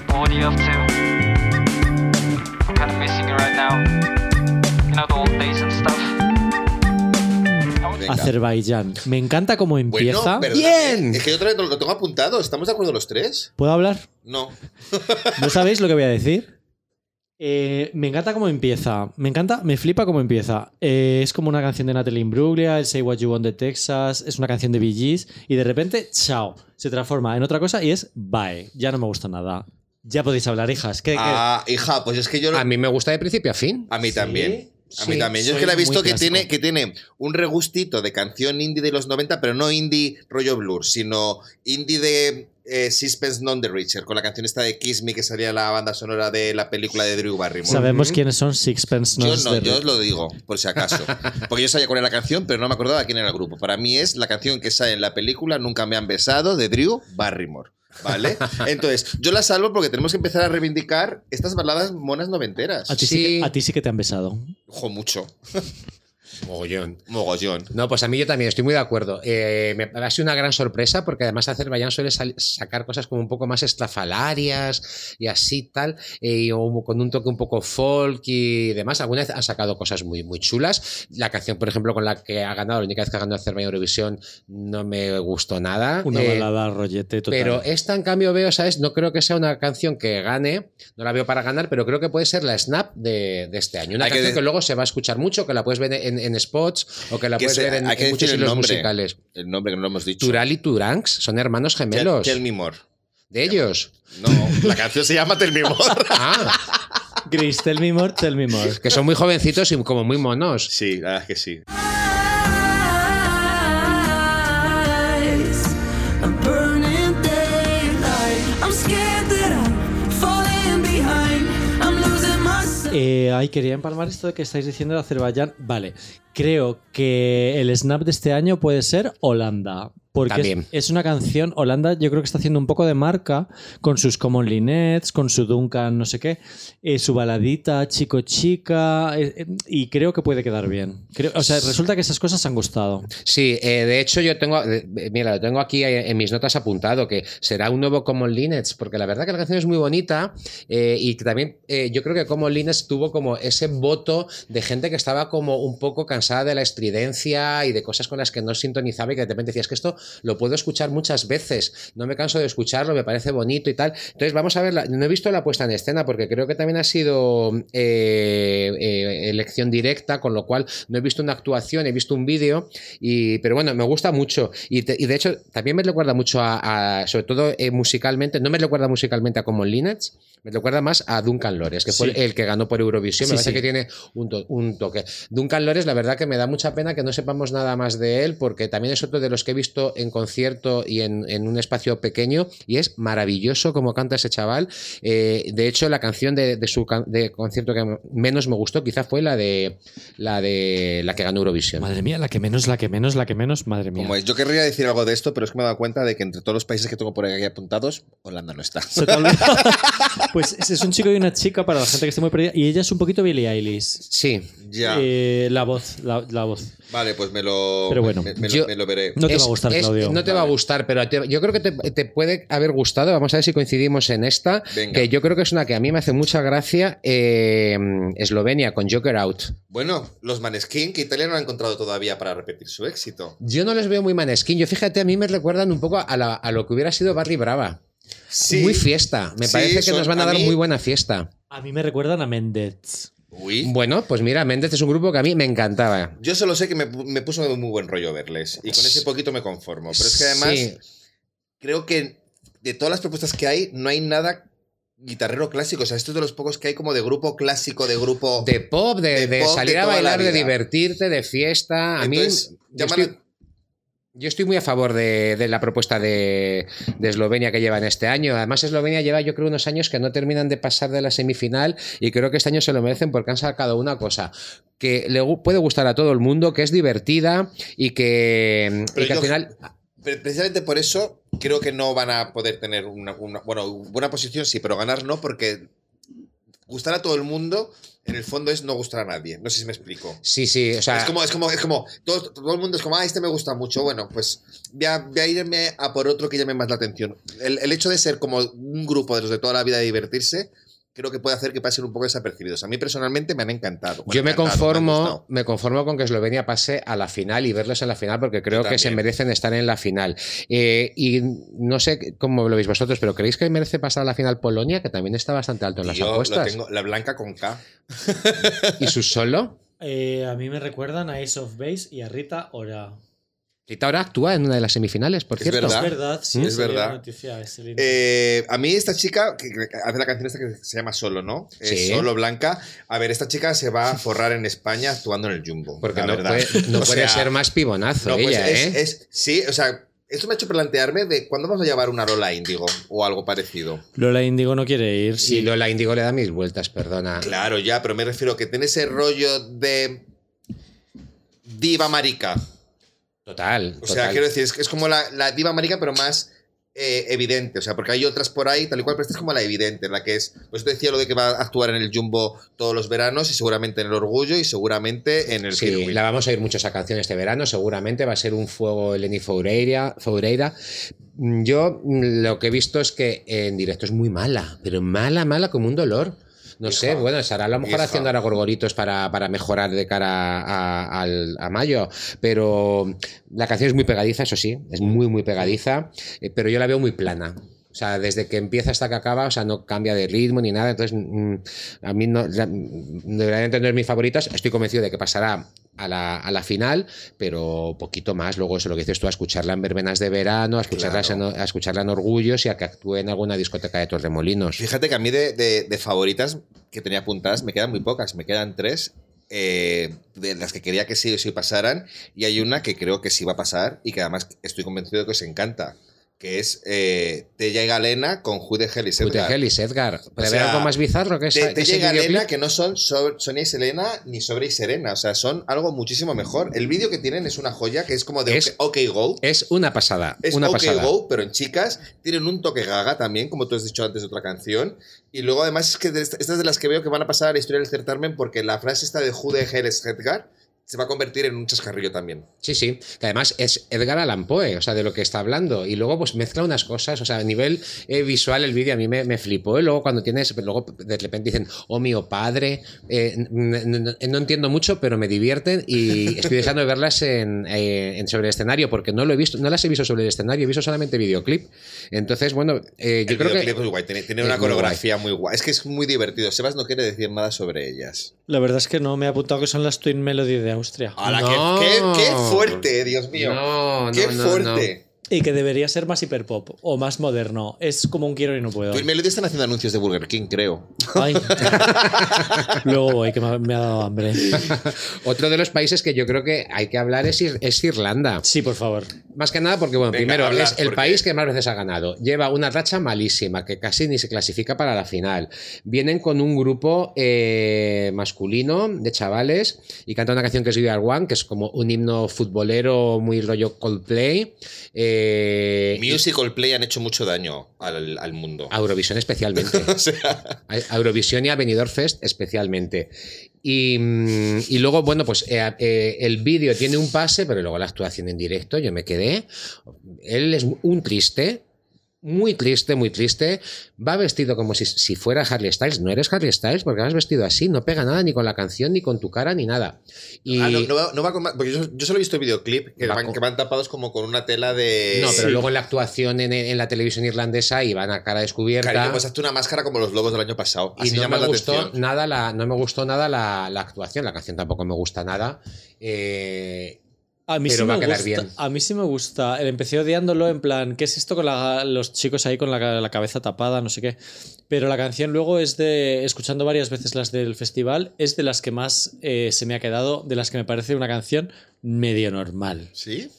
S6: What are you up to? I'm kind of missing you right now. You know the old days and stuff.
S2: Venga.
S1: Azerbaiyán. Me encanta cómo empieza.
S3: Bien.
S2: Es que yo otra vez lo, lo tengo apuntado. ¿Estamos de acuerdo los tres?
S1: ¿Puedo hablar?
S2: No.
S1: ¿No sabéis lo que voy a decir? Eh, me encanta cómo empieza. Me encanta, me flipa cómo empieza. Eh, es como una canción de Natalie Imbruglia, el Say What You Want de Texas, es una canción de Bee Gees, y de repente, chao, se transforma en otra cosa y es bye. Ya no me gusta nada. Ya podéis hablar, hijas. ¿Qué, qué?
S2: Ah, hija, pues es que yo lo-
S3: A mí me gusta de principio a fin.
S2: A mí también. A mí
S3: Sí,
S2: también. Yo es que la he visto que
S1: clásico.
S2: tiene, que tiene un regustito de canción indie de los 90, pero no indie rollo blur, sino indie de eh, Sixpence Non the Richer, con la canción esta de Kiss Me que salía en la banda sonora de la película de Drew Barrymore.
S1: Sabemos quiénes son Sixpence
S2: Yo
S1: Nose
S2: no, yo os lo digo, por si acaso. Porque yo sabía cuál era la canción, pero no me acordaba quién era el grupo. Para mí es la canción que sale en la película Nunca me han besado de Drew Barrymore. ¿Vale? Entonces, yo la salvo porque tenemos que empezar a reivindicar estas baladas monas noventeras.
S1: A ti sí,
S3: Sí.
S1: que, a ti sí que te han besado.
S2: Ojo, mucho.
S3: Mogollón.
S2: Mogollón.
S3: No, pues a mí yo también estoy muy de acuerdo. Eh, me ha sido una gran sorpresa porque además Azerbaiyán suele sacar cosas como un poco más estrafalarias y así tal, eh, y con un toque un poco folk y demás. Alguna vez ha sacado cosas muy, muy chulas. La canción, por ejemplo, con la que ha ganado, la única vez que ha ganado Azerbaiyán Eurovisión, no me gustó nada.
S1: Una
S3: Eh,
S1: balada rollete total.
S3: Pero esta, en cambio, veo, ¿sabes? No creo que sea una canción que gane, no la veo para ganar, pero creo que puede ser la snap de, de este año. Una
S2: Hay que
S3: canción que,
S2: de-
S3: luego se va a escuchar mucho, que la puedes ver en, en spots o que la
S2: Que
S3: puedes
S2: se-
S3: ver en, muchos
S2: el
S3: hilos
S2: nombre.
S3: musicales.
S2: El nombre que no lo hemos dicho.
S3: Tural y Turanks son hermanos
S2: Tell,
S3: gemelos.
S2: Tell Me More.
S3: de ellos.
S2: No, la canción se llama Tell Me More.
S3: Ah,
S1: Grace, tell me more, tell me more.
S3: que son muy jovencitos y como muy monos.
S2: Sí, la verdad es que sí.
S1: Eh, ay, quería empalmar esto de que estáis diciendo de Azerbaiyán. Vale, creo que el snap de este año puede ser Holanda. Porque es, una canción, Holanda yo creo que está haciendo un poco de marca con sus Common Linnets, con su Duncan no sé qué, eh, su baladita chico chica, eh, eh, y creo que puede quedar bien. Creo, o sea, resulta que esas cosas han gustado.
S3: Sí, de hecho yo tengo, mira, lo tengo aquí en mis notas apuntado, que será un nuevo Common Linnets, porque la verdad que la canción es muy bonita y que también yo creo que Common Linnets tuvo como ese voto de gente que estaba como un poco cansada de la estridencia y de cosas con las que no sintonizaba y que de repente decías que esto lo puedo escuchar muchas veces, no me canso de escucharlo, me parece bonito y tal. Entonces vamos a ver, la- no he visto la puesta en escena porque creo que también ha sido eh, eh, elección directa, con lo cual no he visto una actuación, he visto un vídeo, y, pero bueno, me gusta mucho. Y, te- y de hecho, también me recuerda mucho a, a- sobre todo eh, musicalmente, no me recuerda musicalmente a Common Linnets, me recuerda más a Duncan Lores, que fue
S1: Sí.
S3: el que ganó por Eurovisión.
S1: Sí,
S3: me parece
S1: sí.
S3: que tiene un, to- un toque. Duncan Lores, la verdad que me da mucha pena que no sepamos nada más de él, porque también es otro de los que he visto en concierto y en, en un espacio pequeño, y es maravilloso como canta ese chaval. Eh, de hecho, la canción de, de su can- de concierto que menos me gustó, quizá fue la de la de la que ganó Eurovisión.
S1: Madre mía, la que menos, la que menos, la que menos, madre mía.
S2: Como es, yo querría decir algo de esto, pero es que me he dado cuenta de que entre todos los países que tengo por aquí apuntados, Holanda no está.
S1: Pues es es un chico y una chica para la gente que esté muy perdida. Y ella es un poquito Billie Eilish.
S3: Sí,
S2: ya.
S1: Eh, la voz, la, la voz.
S2: vale, pues me lo,
S1: Pero bueno,
S2: me, me
S3: yo-
S2: lo, me lo veré.
S1: No te
S3: Es-
S1: va a gustar,
S3: es- No te va a gustar, pero te- yo creo que te, te puede haber gustado. Vamos a ver si coincidimos en esta.
S2: Venga.
S3: Que yo creo que es una que a mí me hace mucha gracia. eh, Eslovenia con Joker Out.
S2: Bueno, los Maneskin, que Italia no ha encontrado todavía para repetir su éxito.
S3: Yo no les veo muy manesquín. Yo fíjate, a mí me recuerdan un poco a, la- a lo que hubiera sido Barry Brava.
S2: Sí.
S3: Muy fiesta. Me
S2: Sí,
S3: parece que
S2: son-
S3: nos van a,
S2: a
S3: dar
S2: mí-
S3: muy buena fiesta.
S1: A mí me recuerdan a Méndez.
S2: Uy.
S3: Bueno, pues mira, Méndez es un grupo que a mí me encantaba.
S2: Yo solo sé que me, me puso de muy buen rollo verles. Y con ese poquito me conformo. Pero es que además,
S3: Sí.
S2: creo que de todas las propuestas que hay, no hay nada guitarrero clásico. O sea, esto es de los pocos que hay como de grupo clásico, de grupo.
S3: De pop, de,
S2: De
S3: de
S2: pop de
S3: salir a bailar, de divertirte, de fiesta. A
S2: Entonces,
S3: mí. Yo estoy muy a favor de, de la propuesta de, de Eslovenia que llevan este año. Además, Eslovenia lleva, yo creo, unos años que no terminan de pasar de la semifinal y creo que este año se lo merecen porque han sacado una cosa que le puede gustar a todo el mundo, que es divertida y que, y que al final.
S2: Precisamente por eso creo que no van a poder tener una, una- bueno, buena posición sí, pero ganar no, porque gustar a todo el mundo en el fondo es no gustar a nadie. No sé si me explico.
S3: Sí, sí, o sea.
S2: es como, es como, es como, todo, todo el mundo es como, ah, este me gusta mucho. Bueno, pues voy a, voy a irme a por otro que llame más la atención. El, el hecho de ser como un grupo de los de toda la vida de divertirse, creo que puede hacer que pasen un poco desapercibidos. A mí personalmente me han encantado. Bueno,
S3: Yo me
S2: encantado,
S3: conformo, me conformo con que Eslovenia pase a la final y verlos en la final porque creo que se merecen estar en la final. Eh, y no sé cómo lo veis vosotros, pero ¿creéis que merece pasar a la final Polonia, que también está bastante alto en las
S2: Yo lo
S3: apuestas?
S2: tengo, la blanca con K.
S3: ¿Y su solo?
S1: Eh, a mí me recuerdan a Ace of Base y a Rita Ora.
S3: Rita ahora actúa en una de las semifinales, por
S2: Es
S3: cierto.
S2: verdad.
S1: Es verdad, sí,
S2: Es verdad.
S1: noticia, es
S2: Eh, a mí esta chica, que que hace la canción esta que se llama Solo, ¿no?
S3: Sí.
S2: Solo Blanca. A ver, esta chica se va a forrar en España actuando en el Jumbo.
S3: Porque
S2: la
S3: no
S2: verdad.
S3: puede, no puede
S2: sea,
S3: ser más pibonazo
S2: no, pues
S3: ella,
S2: es,
S3: ¿eh?
S2: es- sí, o sea, esto me ha hecho plantearme de cuándo vamos a llevar una Lola Índigo o algo parecido.
S1: Lola Índigo no quiere ir.
S3: Sí, Lola Indigo le da mil vueltas, perdona.
S2: Claro, ya, pero me refiero que tiene ese rollo de diva marica.
S3: Total.
S2: O sea, quiero decir, es, es como la, la diva marica, pero más eh, evidente, o sea, porque hay otras por ahí, tal y cual, pero esta es como la evidente, la que es, pues te decía lo de que va a actuar en el Jumbo todos los veranos y seguramente en el Orgullo y seguramente en el
S3: Sí,
S2: Kirby.
S3: la vamos a oír mucho esa canción este verano, seguramente va a ser un fuego Eleni Foureira. Foureira. Mm, Yo mm, lo que he visto es que en directo es muy mala, pero mala, mala como un dolor. No
S2: Hija,
S3: sé, bueno, estará a lo mejor
S2: hija.
S3: haciendo ahora gorgoritos para, para mejorar de cara a, mayo, pero la canción es muy pegadiza, eso sí, es muy, muy pegadiza, eh, pero yo la veo muy plana. O sea, desde que empieza hasta que acaba, o sea, no cambia de ritmo ni nada. Entonces, mm, a mí no, la- deberían tener mis favoritas. Estoy convencido de que pasará a la, a la final, pero poquito más. Luego, eso lo que dices tú, a escucharla en verbenas de verano, a escucharla,
S2: Claro.
S3: a escucharla en Orgullos y a que actúe en alguna discoteca de Torremolinos.
S2: Fíjate que a mí de, de- de favoritas que tenía apuntadas me quedan muy pocas, me quedan tres. eh, de las que quería que sí o sí pasaran y hay una que creo que sí va a pasar y que además estoy convencido de que os encanta que es eh, Tella y Galena con Jude Hell y
S3: Puta
S2: Sedgar.
S3: Gelis, Edgar. ¿Puede
S2: sea,
S3: haber algo más bizarro que esa,
S2: Te,
S3: ese
S2: y Galena que no son So- Sonia y Selena ni Sobre y Serena, o sea, son algo muchísimo mejor. El vídeo que tienen es una joya que es como de
S3: Es-
S2: OK Go.
S3: Es una pasada.
S2: Es
S3: una
S2: OK
S3: pasada.
S2: Go, pero en chicas. Tienen un toque gaga también, como tú has dicho antes de otra canción. Y luego, además, es que estas de las que veo que van a pasar a la historia del certamen porque la frase esta de Jude Hell es Edgar se va a convertir en un chascarrillo también.
S3: Sí, sí, que además es Edgar Allan Poe, o sea, de lo que está hablando. Y luego, pues mezcla unas cosas, o sea, a nivel eh, visual, el vídeo a mí me, me flipó. Y luego, cuando tienes, luego de repente dicen, oh, mío padre, eh, no, entiendo mucho, pero me divierten y estoy deseando verlas en, eh, en- sobre el escenario, porque no lo he visto, no las he visto sobre el escenario, he visto solamente videoclip. Entonces, bueno, eh, yo
S2: El
S3: creo que.
S2: videoclip es guay, tiene, una
S3: muy
S2: coreografía muy guay. Es que es muy divertido. Sebas no quiere decir nada sobre ellas.
S1: La verdad es que no me he apuntado que son las Twin Melody de Austria.
S2: ¡Hala,
S3: No.
S2: qué, qué- qué fuerte, Dios mío!
S3: No,
S2: ¡Qué
S3: no, no,
S2: fuerte!
S1: Y que debería ser más hiperpop o más moderno. Es como un quiero y no puedo.
S2: Twin Melody están haciendo anuncios de Burger King, creo.
S1: Ay. Luego voy, que me ha, me ha dado hambre.
S3: Otro de los países que yo creo que hay que hablar es, Ir- es Irlanda.
S1: Sí, por favor.
S3: Más que nada porque, bueno,
S2: Venga,
S3: primero es el
S2: porque-
S3: país que más veces ha ganado. Lleva una racha malísima, que casi ni se clasifica para la final. Vienen con un grupo eh, masculino de chavales y canta una canción que es Are One, que es como un himno futbolero muy rollo Coldplay. Eh,
S2: Musical Play han hecho mucho daño al, al mundo.
S3: a Eurovisión especialmente.
S2: O sea,
S3: A Eurovisión y a Benidorm Fest especialmente. Y, mm, y luego, bueno, pues eh, eh, el vídeo tiene un pase, pero luego la actuación en directo, yo me quedé. Él es un triste, muy triste, muy triste. Va vestido como si, si fuera Harley Styles. No eres Harley Styles porque vas vestido así, no pega nada ni con la canción, ni con tu cara, ni nada. Y,
S2: ah, no, no va, no va con porque yo, yo solo he visto videoclip que
S3: Va
S2: van,
S3: con-
S2: que van tapados como con una tela de.
S3: no, pero
S1: Sí.
S3: luego en la actuación en, en la televisión irlandesa iban a cara descubierta.
S2: Cariño, pues hazte una máscara como los lobos del año pasado.
S3: y
S2: Así
S3: no
S2: llamas
S3: me
S2: la
S3: gustó
S2: atención.
S3: nada la no me gustó nada la, la actuación la canción tampoco me gusta nada Eh,
S1: A mí,
S3: Pero
S1: sí
S3: va
S1: me
S3: a quedar
S1: gusta,
S3: bien.
S1: a mí sí me gusta. Empecé odiándolo en plan, ¿qué es esto con la- los chicos ahí con la, la cabeza tapada? No sé qué. Pero la canción luego es de, escuchando varias veces las del festival, es de las que más eh, se me ha quedado, de las que me parece una canción medio normal.
S2: ¿Sí?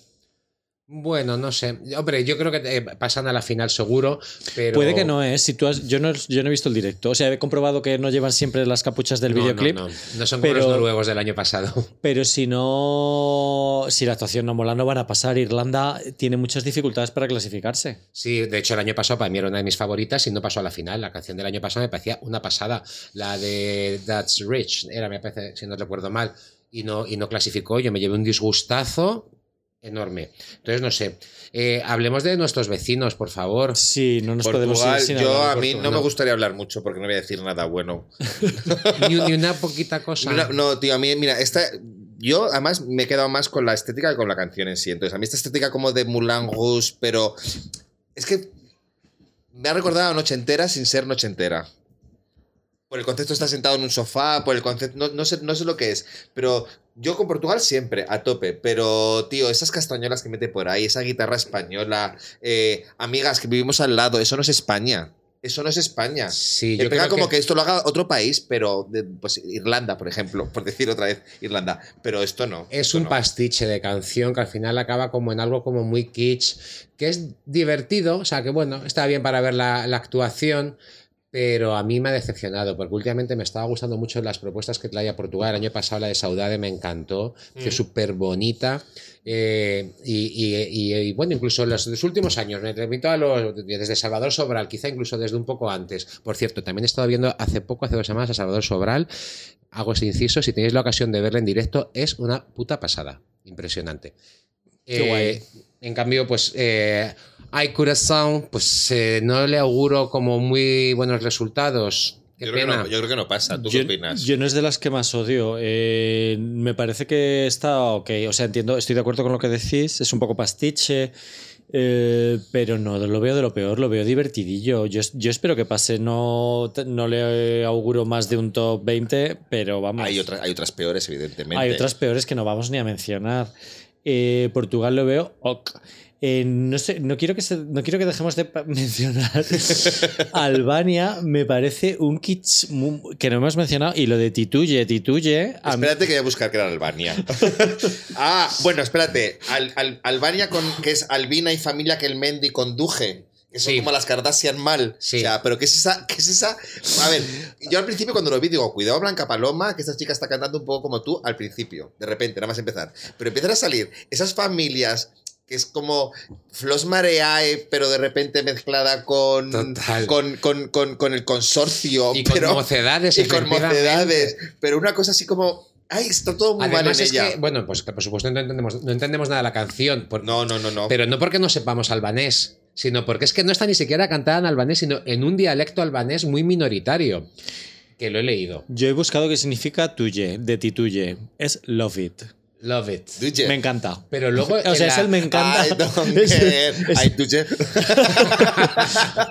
S3: Bueno no sé hombre yo creo que eh, pasan a la final seguro pero
S1: Puede que no, ¿eh? Si tú has- yo, no, yo no he visto el directo. O sea, he comprobado que no llevan siempre las capuchas del
S3: No,
S1: videoclip.
S3: no, no son como
S1: pero-
S3: los noruegos del año pasado
S1: Pero si no. Si la actuación no mola, no van a pasar. Irlanda tiene muchas dificultades para clasificarse.
S3: sí de hecho el año pasado para mí era una de mis favoritas y no pasó a la final la canción del año pasado me parecía una pasada la de That's Rich era me parece si no recuerdo mal y no y no clasificó yo me llevé un disgustazo enorme entonces no sé Eh, hablemos de nuestros vecinos por favor
S1: Sí, no nos podemos ir sin
S2: yo a mí no me gustaría hablar mucho porque no voy a decir nada bueno.
S3: ni, ni una poquita cosa
S2: No, no, tío, a mí, mira, esta. Yo además me he quedado más con la estética que con la canción en sí. Entonces, a mí esta estética como de Moulin Rouge, pero. Es que. Me ha recordado a Noche Entera sin ser Noche Entera. Por el concepto está sentado en un sofá, por el concepto. No, no sé, no sé lo que es. Pero yo con Portugal siempre, a tope. Pero, tío, esas castañolas que mete por ahí, esa guitarra española, eh, amigas que vivimos al lado, eso no es España. Eso no es España.
S3: Sí, yo
S2: pega como
S3: que-
S2: que... esto lo haga otro país, pero de- pues Irlanda, por ejemplo, por decir otra vez Irlanda, pero esto no.
S3: Es
S2: esto
S3: un
S2: no.
S3: pastiche de canción que al final acaba como en algo como muy kitsch, que es divertido, o sea que bueno, está bien para ver la, la actuación, pero a mí me ha decepcionado, porque últimamente me estaba gustando mucho las propuestas que traía Portugal. El año pasado la de Saudade me encantó, que es súper bonita. eh, y, y- y- y, bueno, incluso en los, los últimos años, me remito a los, desde Salvador Sobral, quizá incluso desde un poco antes. Por cierto, también he estado viendo hace poco, hace dos semanas, a Salvador Sobral. Hago ese inciso, si tenéis la ocasión de verla en directo, es una puta pasada. Impresionante.
S1: Qué
S3: Eh,
S1: guay.
S3: En cambio, pues eh, Ay Corazón, pues eh, no le auguro como muy buenos resultados. Qué
S2: Yo creo, que
S3: pena.
S2: no, yo creo que no pasa. ¿Tú
S1: yo,
S2: qué opinas?
S1: yo no es de las que más odio. Eh, me parece que está ok. O sea, entiendo, estoy de acuerdo con lo que decís. Es un poco pastiche. eh, pero no, lo veo de lo peor, lo veo divertidillo. Yo, yo espero que pase. No, no le auguro más de un top 20, pero vamos.
S2: hay, otras, hay otras peores, evidentemente.
S1: Hay otras peores que no vamos ni a mencionar. Eh, Portugal lo veo ok. Eh, no sé, no quiero que se- no quiero que dejemos de mencionar Albania. Me parece un kits mu- que no hemos mencionado y lo de Tituye, Tituye. mí-
S2: Espérate que voy a buscar que era Albania. ah, bueno, espérate. Al- al- Albania, con, que es Albina y familia que el Mendy conduje. Que son
S3: Sí.
S2: como las Kardashian mal.
S3: Sí.
S2: O sea, pero ¿qué es esa? ¿Qué es esa? A ver, yo al principio cuando lo vi digo, cuidado Blanca Paloma, que esta chica está cantando un poco como tú al principio, de repente, nada más empezar. Pero empiezan a salir esas familias que es como Flos Mareae, pero de repente mezclada con, con, con, con, con el consorcio.
S3: Y con
S2: pero,
S3: mocedades,
S2: Y con mocedades. Pero una cosa así como. Ay, está todo muy mal
S3: Además
S2: en
S3: es
S2: ella.
S3: que, bueno, pues que por supuesto no entendemos, no entendemos nada de la canción. por-
S2: No, no, no, no.
S3: Pero no porque no sepamos albanés, sino porque es que no está ni siquiera cantada en albanés, sino en un dialecto albanés muy minoritario. Que lo he leído.
S1: Yo he buscado qué significa tuye, de Tituye. Es love it.
S3: Love it.
S1: Me encanta.
S3: Pero luego.
S1: O sea, es
S3: la-
S1: el me encanta.
S2: I don't
S1: Es-
S2: care.
S1: es-
S2: duye.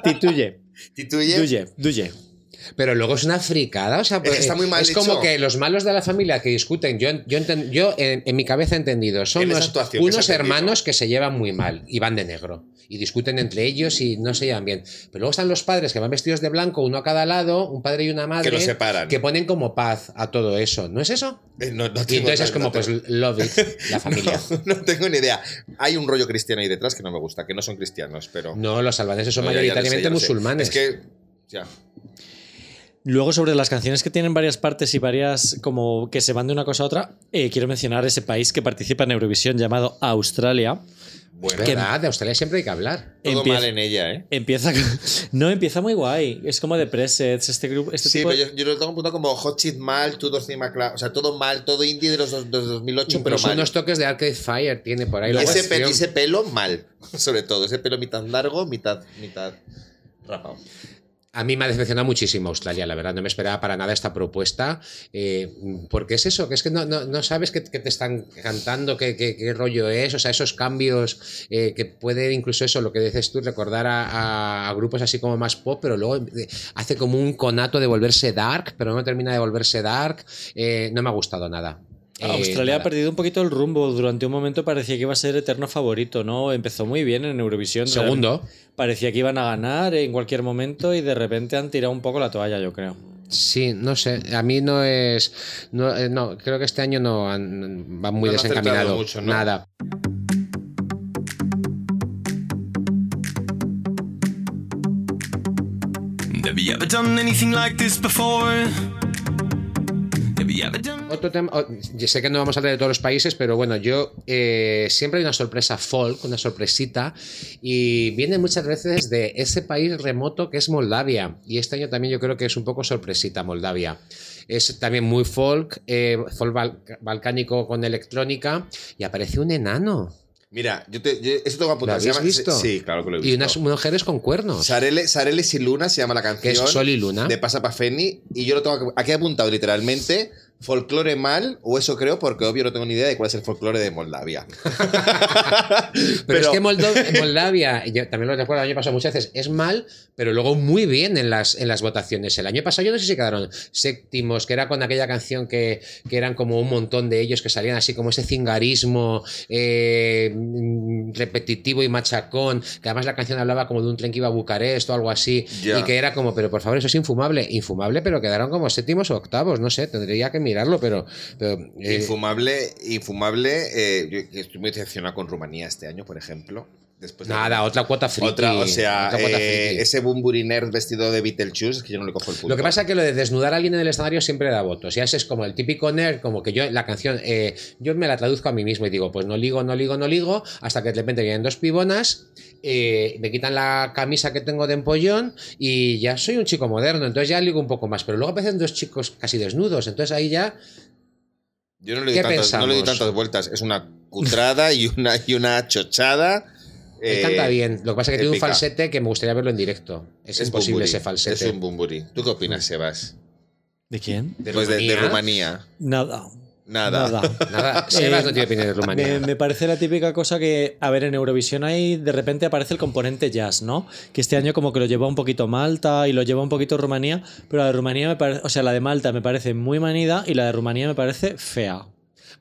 S1: Tituye.
S2: Tituye.
S1: Duye, duye.
S3: Pero luego es una fricada, o sea,
S2: que está muy mal
S3: es como que los malos de la familia que discuten, yo, yo, enten- yo en, en mi cabeza he entendido, son
S2: En
S3: unos,
S2: que
S3: hermanos que se llevan muy mal y van de negro y discuten entre ellos y no se llevan bien. Pero luego están los padres que van vestidos de blanco, uno a cada lado, un padre y una madre,
S2: los separan.
S3: que ponen como paz a todo eso, ¿no es eso?
S2: Eh, No, no
S3: Y entonces es como, pues, love it, la familia.
S2: No, tengo ni idea. Hay un rollo cristiano ahí detrás que no me gusta, que no son cristianos, pero.
S3: No, los albaneses son mayoritariamente
S2: sé.
S3: musulmanes.
S2: Es que. Ya.
S1: Luego, sobre las canciones que tienen varias partes y varias como que se van de una cosa a otra, eh, quiero mencionar ese país que participa en Eurovisión llamado Australia.
S2: Bueno,
S3: ¿Verdad? De Australia siempre hay que hablar.
S2: todo
S1: Empieza-
S2: mal en ella, ¿eh?
S1: Empieza. No, empieza muy guay. Es como de presets, este grupo. Este
S2: Sí,
S1: tipo de-
S2: pero yo, yo lo tengo apuntado como Hot Shit mal, Tudor Cinema Club. O sea, todo mal, todo indie de los, dos- de los 2008, pero mal.
S3: unos toques de Arcade Fire tiene por ahí.
S2: Y
S3: la
S2: ese, pe- ese pelo mal, sobre todo. Ese pelo mitad largo, mitad, mitad rapado.
S3: A mí me ha decepcionado muchísimo Australia, la verdad. No me esperaba para nada esta propuesta. eh, porque es eso, que es que no, no- no sabes qué, te están cantando, qué, rollo es. O sea, esos cambios eh, que puede incluso eso, lo que dices tú, recordar a, a- a grupos así como más pop, pero luego eh, hace como un conato de volverse dark, pero no termina de volverse dark. Eh, no me ha gustado nada. Eh,
S1: Australia ha perdido un poquito el rumbo. Durante un momento parecía que iba a ser eterno favorito, ¿no? Empezó muy bien en Eurovisión.
S3: Segundo.
S1: Parecía que iban a ganar en cualquier momento y de repente han tirado un poco la toalla, yo creo.
S3: Sí, no sé. A mí no es. No, eh, no creo que este año no han- va muy
S2: No
S3: desencaminado.
S2: mucho, ¿no?
S3: Nada.
S7: Have you ever done anything like this before?
S3: Otro tema, o- yo sé que no vamos a hablar de todos los países, pero bueno, yo eh, siempre hay una sorpresa folk, una sorpresita, y viene muchas veces de ese país remoto que es Moldavia. Y este año también yo creo que es un poco sorpresita Moldavia. Es también muy folk, eh, folk bal- balcánico con electrónica, y aparece un enano.
S2: Mira, yo te, yo, eso tengo
S3: ¿Lo
S2: apuntado. se
S3: habéis
S2: llama-
S3: visto?
S2: Sí, claro que lo he visto.
S3: Y unas mujeres con cuernos.
S2: Sarele, Sareles y Luna se llama la canción.
S3: Que es Sol y Luna.
S2: De Pasa Feni. Y yo lo tengo aquí apuntado literalmente. Folclore mal, o eso creo, porque obvio no tengo ni idea de cuál es el folclore de Moldavia.
S3: Pero, es que Moldo- Moldavia, yo también lo recuerdo el año pasado muchas veces, es mal, pero luego muy bien en las, en las votaciones. El año pasado yo no sé si quedaron séptimos, que era con aquella canción que, que eran como un montón de ellos que salían así como ese cingarismo eh, mm, repetitivo y machacón, que además la canción hablaba como de un tren que iba a Bucarest o algo así, y que era como, pero por favor, eso es infumable, infumable, pero quedaron como séptimos o octavos, no sé, tendría que eh,
S2: Infumable, infumable. eh, yo estoy muy decepcionado con Rumanía este año, por ejemplo. Después de-
S3: Nada, otra cuota friki.
S2: Otra, o sea,
S3: otra
S2: eh,
S3: friki.
S2: ese Bumburi nerd vestido de Beetlejuice es que yo no le cojo el punto.
S3: Lo que pasa es que lo de desnudar a alguien en el escenario siempre da votos. Ya ese es como el típico nerd, como que yo la canción, eh, yo me la traduzco a mí mismo y digo, pues no ligo, no ligo, no ligo, hasta que de repente vienen dos pibonas, eh, me quitan la camisa que tengo de empollón y ya soy un chico moderno, entonces ya ligo un poco más. Pero luego aparecen dos chicos casi desnudos, entonces ahí ya
S2: Yo no le,
S3: ¿Qué
S2: doy tantas, no le doy tantas vueltas. Es una cutrada y una, y una chochada.
S3: Él
S2: eh,
S3: canta bien. Lo que pasa es que tiene un falsete que me gustaría verlo en directo. Es, imposible
S2: Bumburi,
S3: ese falsete.
S2: Es un Bumburi. ¿Tú qué opinas, Sebas?
S1: ¿De quién?
S3: ¿De
S2: pues de, de
S3: Rumanía?
S2: Rumanía.
S1: Nada.
S2: Nada.
S1: Nada.
S3: Nada, Sebas
S1: Eh,
S3: no tiene opinión de Rumanía.
S1: Me, me parece la típica cosa que, a ver, en Eurovisión ahí de repente aparece el componente jazz, ¿no? Que este año como que lo lleva un poquito Malta y lo lleva un poquito Rumanía, pero la de Rumanía me parece, o sea, la de Malta me parece muy manida y la de Rumanía me parece fea.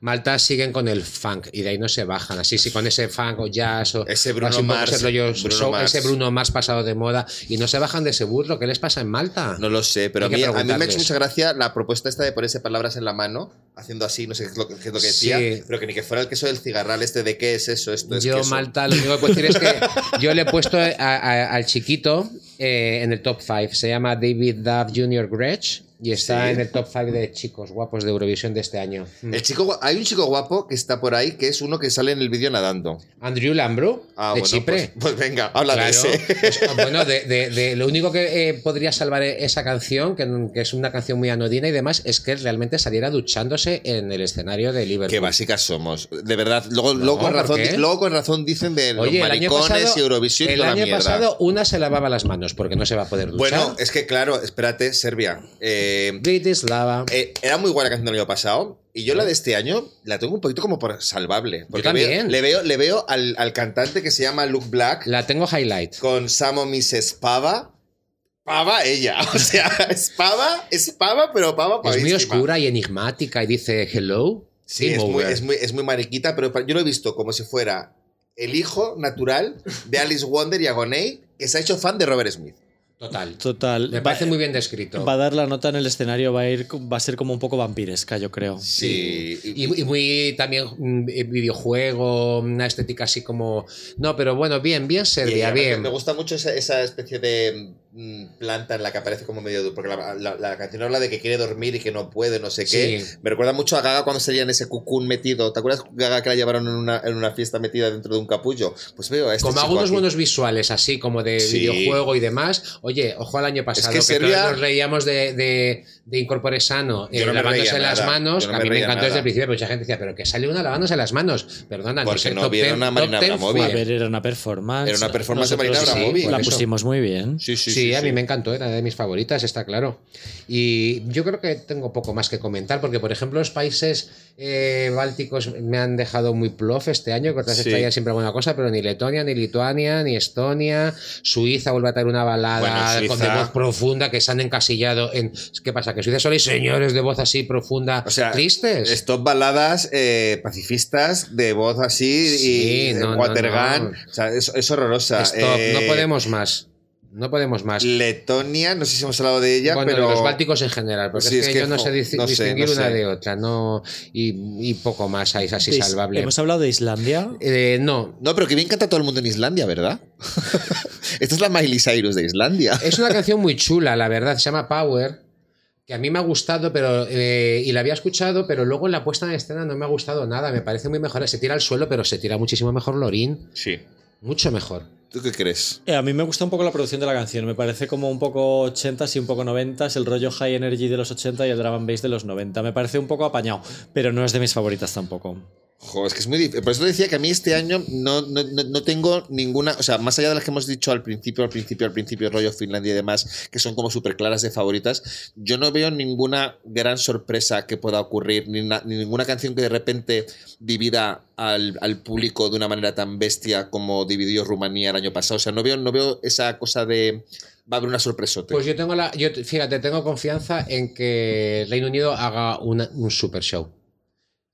S3: Malta siguen con el funk y de ahí no se bajan. Así, sí, con ese funk o jazz o
S2: Ese Bruno Mars,
S3: ese rollo
S2: Bruno Mars.
S3: ese Bruno Mars pasado de moda y no se bajan de ese burro. ¿Qué les pasa en Malta?
S2: No lo sé, pero a mí,
S3: que
S2: a mí me ha hecho mucha gracia la propuesta esta de ponerse palabras en la mano, haciendo así, no sé qué es lo, que- qué es lo que decía,
S3: Sí.
S2: pero que ni que fuera el queso del cigarral este de qué es eso, esto es
S3: yo,
S2: queso.
S3: Malta, lo único que puedo decir es que yo le he puesto a- a- al chiquito eh, en el top 5. Se llama David Duff Jr. Gretsch y está
S2: Sí.
S3: en el top 5 de chicos guapos de Eurovisión de este año.
S2: El chico, hay un chico guapo que está por ahí, que es uno que sale en el vídeo nadando.
S3: Andrew Lambro,
S2: Ah,
S3: de
S2: bueno,
S3: Chipre.
S2: Pues, pues venga, habla
S3: Claro.
S2: de ese.
S3: Pues, bueno, de, de- de- lo único que eh, podría salvar esa canción, que, que es una canción muy anodina y demás, es que realmente saliera duchándose en el escenario de Liverpool.
S2: Qué básicas somos. De verdad, luego, luego, con
S3: ¿por
S2: razón,
S3: qué?
S2: luego con razón dicen de los
S3: Oye,
S2: maricones
S3: pasado,
S2: y Eurovisión
S3: el año
S2: mierda.
S3: pasado una se lavaba las manos porque no se va a poder duchar.
S2: bueno, es que claro, espérate, Serbia. eh,
S3: Britislava.
S2: eh, era muy buena la canción del año pasado. Y yo la de este año la tengo un poquito como por salvable. Porque
S3: también.
S2: veo- le veo, le veo al, al cantante que se llama Luke Black
S3: La tengo highlight.
S2: con Samo Mrs. Pava. Pava ella. O sea, es pava, es pava, pero pava
S3: Es muy oscura y enigmática y dice hello.
S2: Sí, es muy, es, muy, es muy mariquita, pero yo lo he visto como si fuera el hijo natural de Alice Wonder y Agoney, que se ha hecho fan de Robert Smith.
S3: Total.
S1: Total.
S3: Me
S1: Va-
S3: parece muy bien descrito.
S1: Va a dar la nota en el escenario, va a ir, va a ser como un poco vampiresca, yo creo.
S2: Sí.
S3: Y, y muy también mm, videojuego, una estética así como. No, pero bueno, bien, bien Serbia,
S2: además
S3: bien.
S2: Me gusta mucho esa, esa especie de planta en la que aparece como medio... Porque la, la- la canción habla de que quiere dormir y que no puede, no sé qué.
S3: Sí.
S2: Me recuerda mucho a Gaga cuando salía en ese cucún metido. ¿Te acuerdas Gaga que la llevaron en una, en una fiesta metida dentro de un capullo? Pues veo a este
S3: como algunos
S2: aquí.
S3: buenos visuales, así como de
S2: Sí.
S3: videojuego y demás. Oye, ojo al año pasado,
S2: que
S3: que,
S2: Serbia-
S3: nos reíamos de, de, de Incorpore Sano eh,
S2: no
S3: lavándose
S2: reía
S3: las
S2: nada,
S3: manos,
S2: no
S3: que a mí me encantó
S2: nada.
S3: desde el principio, mucha gente decía, pero que sale una lavándose las manos. Perdona,
S2: Porque no vieron
S3: 10
S2: a Marina
S3: top 10
S2: Abramovic.
S1: A ver, era una performance.
S2: Era una performance de
S1: Nosotros
S2: Marina
S1: sí,
S3: Abramovic,
S1: La
S3: eso.
S1: pusimos muy bien.
S2: Sí, sí,
S3: Sí,
S2: sí.
S3: a
S2: sí.
S3: mí me encantó, era de mis favoritas, está claro. Y yo creo que tengo poco más que comentar, porque por ejemplo los países eh, bálticos me han dejado muy plof este año, que otras
S2: Sí.
S3: traían siempre alguna cosa, pero ni Letonia, ni Lituania, ni Estonia, Suiza vuelve a traer una balada
S2: Bueno,
S3: con de voz profunda que se han encasillado en... ¿Qué pasa? ¿Que Suiza solo hay señores de voz así profunda,
S2: O sea,
S3: tristes?
S2: Stop baladas eh, pacifistas de voz así
S3: Sí,
S2: y
S3: no,
S2: Watergun.
S3: no.
S2: O sea, es, es horrorosa.
S3: Stop,
S2: Eh,
S3: no podemos más. No podemos más.
S2: Letonia, no sé si hemos hablado de ella,
S3: bueno,
S2: pero.
S3: de los bálticos en general, porque
S2: Sí,
S3: es,
S2: es
S3: que, yo no sé dis-
S2: no sé,
S3: distinguir
S2: no
S3: una
S2: sé.
S3: de otra, no y, y poco más ahí, es así salvable.
S1: Hemos hablado de Islandia.
S3: Eh, no,
S2: No, pero que bien canta todo el mundo en Islandia, ¿verdad? Esta es la Miley Cyrus de Islandia.
S3: es una canción muy chula, la verdad, se llama Power, que a mí me ha gustado, pero eh, y la había escuchado, pero luego en la puesta en escena no me ha gustado nada, me parece muy mejor, se tira al suelo, pero se tira muchísimo mejor Lorin,
S2: Sí.
S3: mucho mejor.
S2: ¿Tú qué crees?
S1: Eh, a mí me gusta un poco la producción de la canción. Me parece como un poco 80s y un poco 90s, el rollo high energy de los 80 y el drum and bass de los 90. Me parece un poco apañado, pero no es de mis favoritas tampoco.
S2: Jo, es que es muy difícil. Por eso decía que a mí este año no, no, no- tengo ninguna. O sea, más allá de las que hemos dicho al principio, al principio, al principio, rollo Finlandia y demás, que son como súper claras de favoritas, yo no veo ninguna gran sorpresa que pueda ocurrir, ni, na- ni ninguna canción que de repente divida al, al público de una manera tan bestia como dividió Rumanía el año pasado. O sea, no veo, no veo esa cosa de. Va a haber una sorpresote.
S3: Pues yo tengo la, fíjate, tengo confianza en que Reino Unido haga un super show.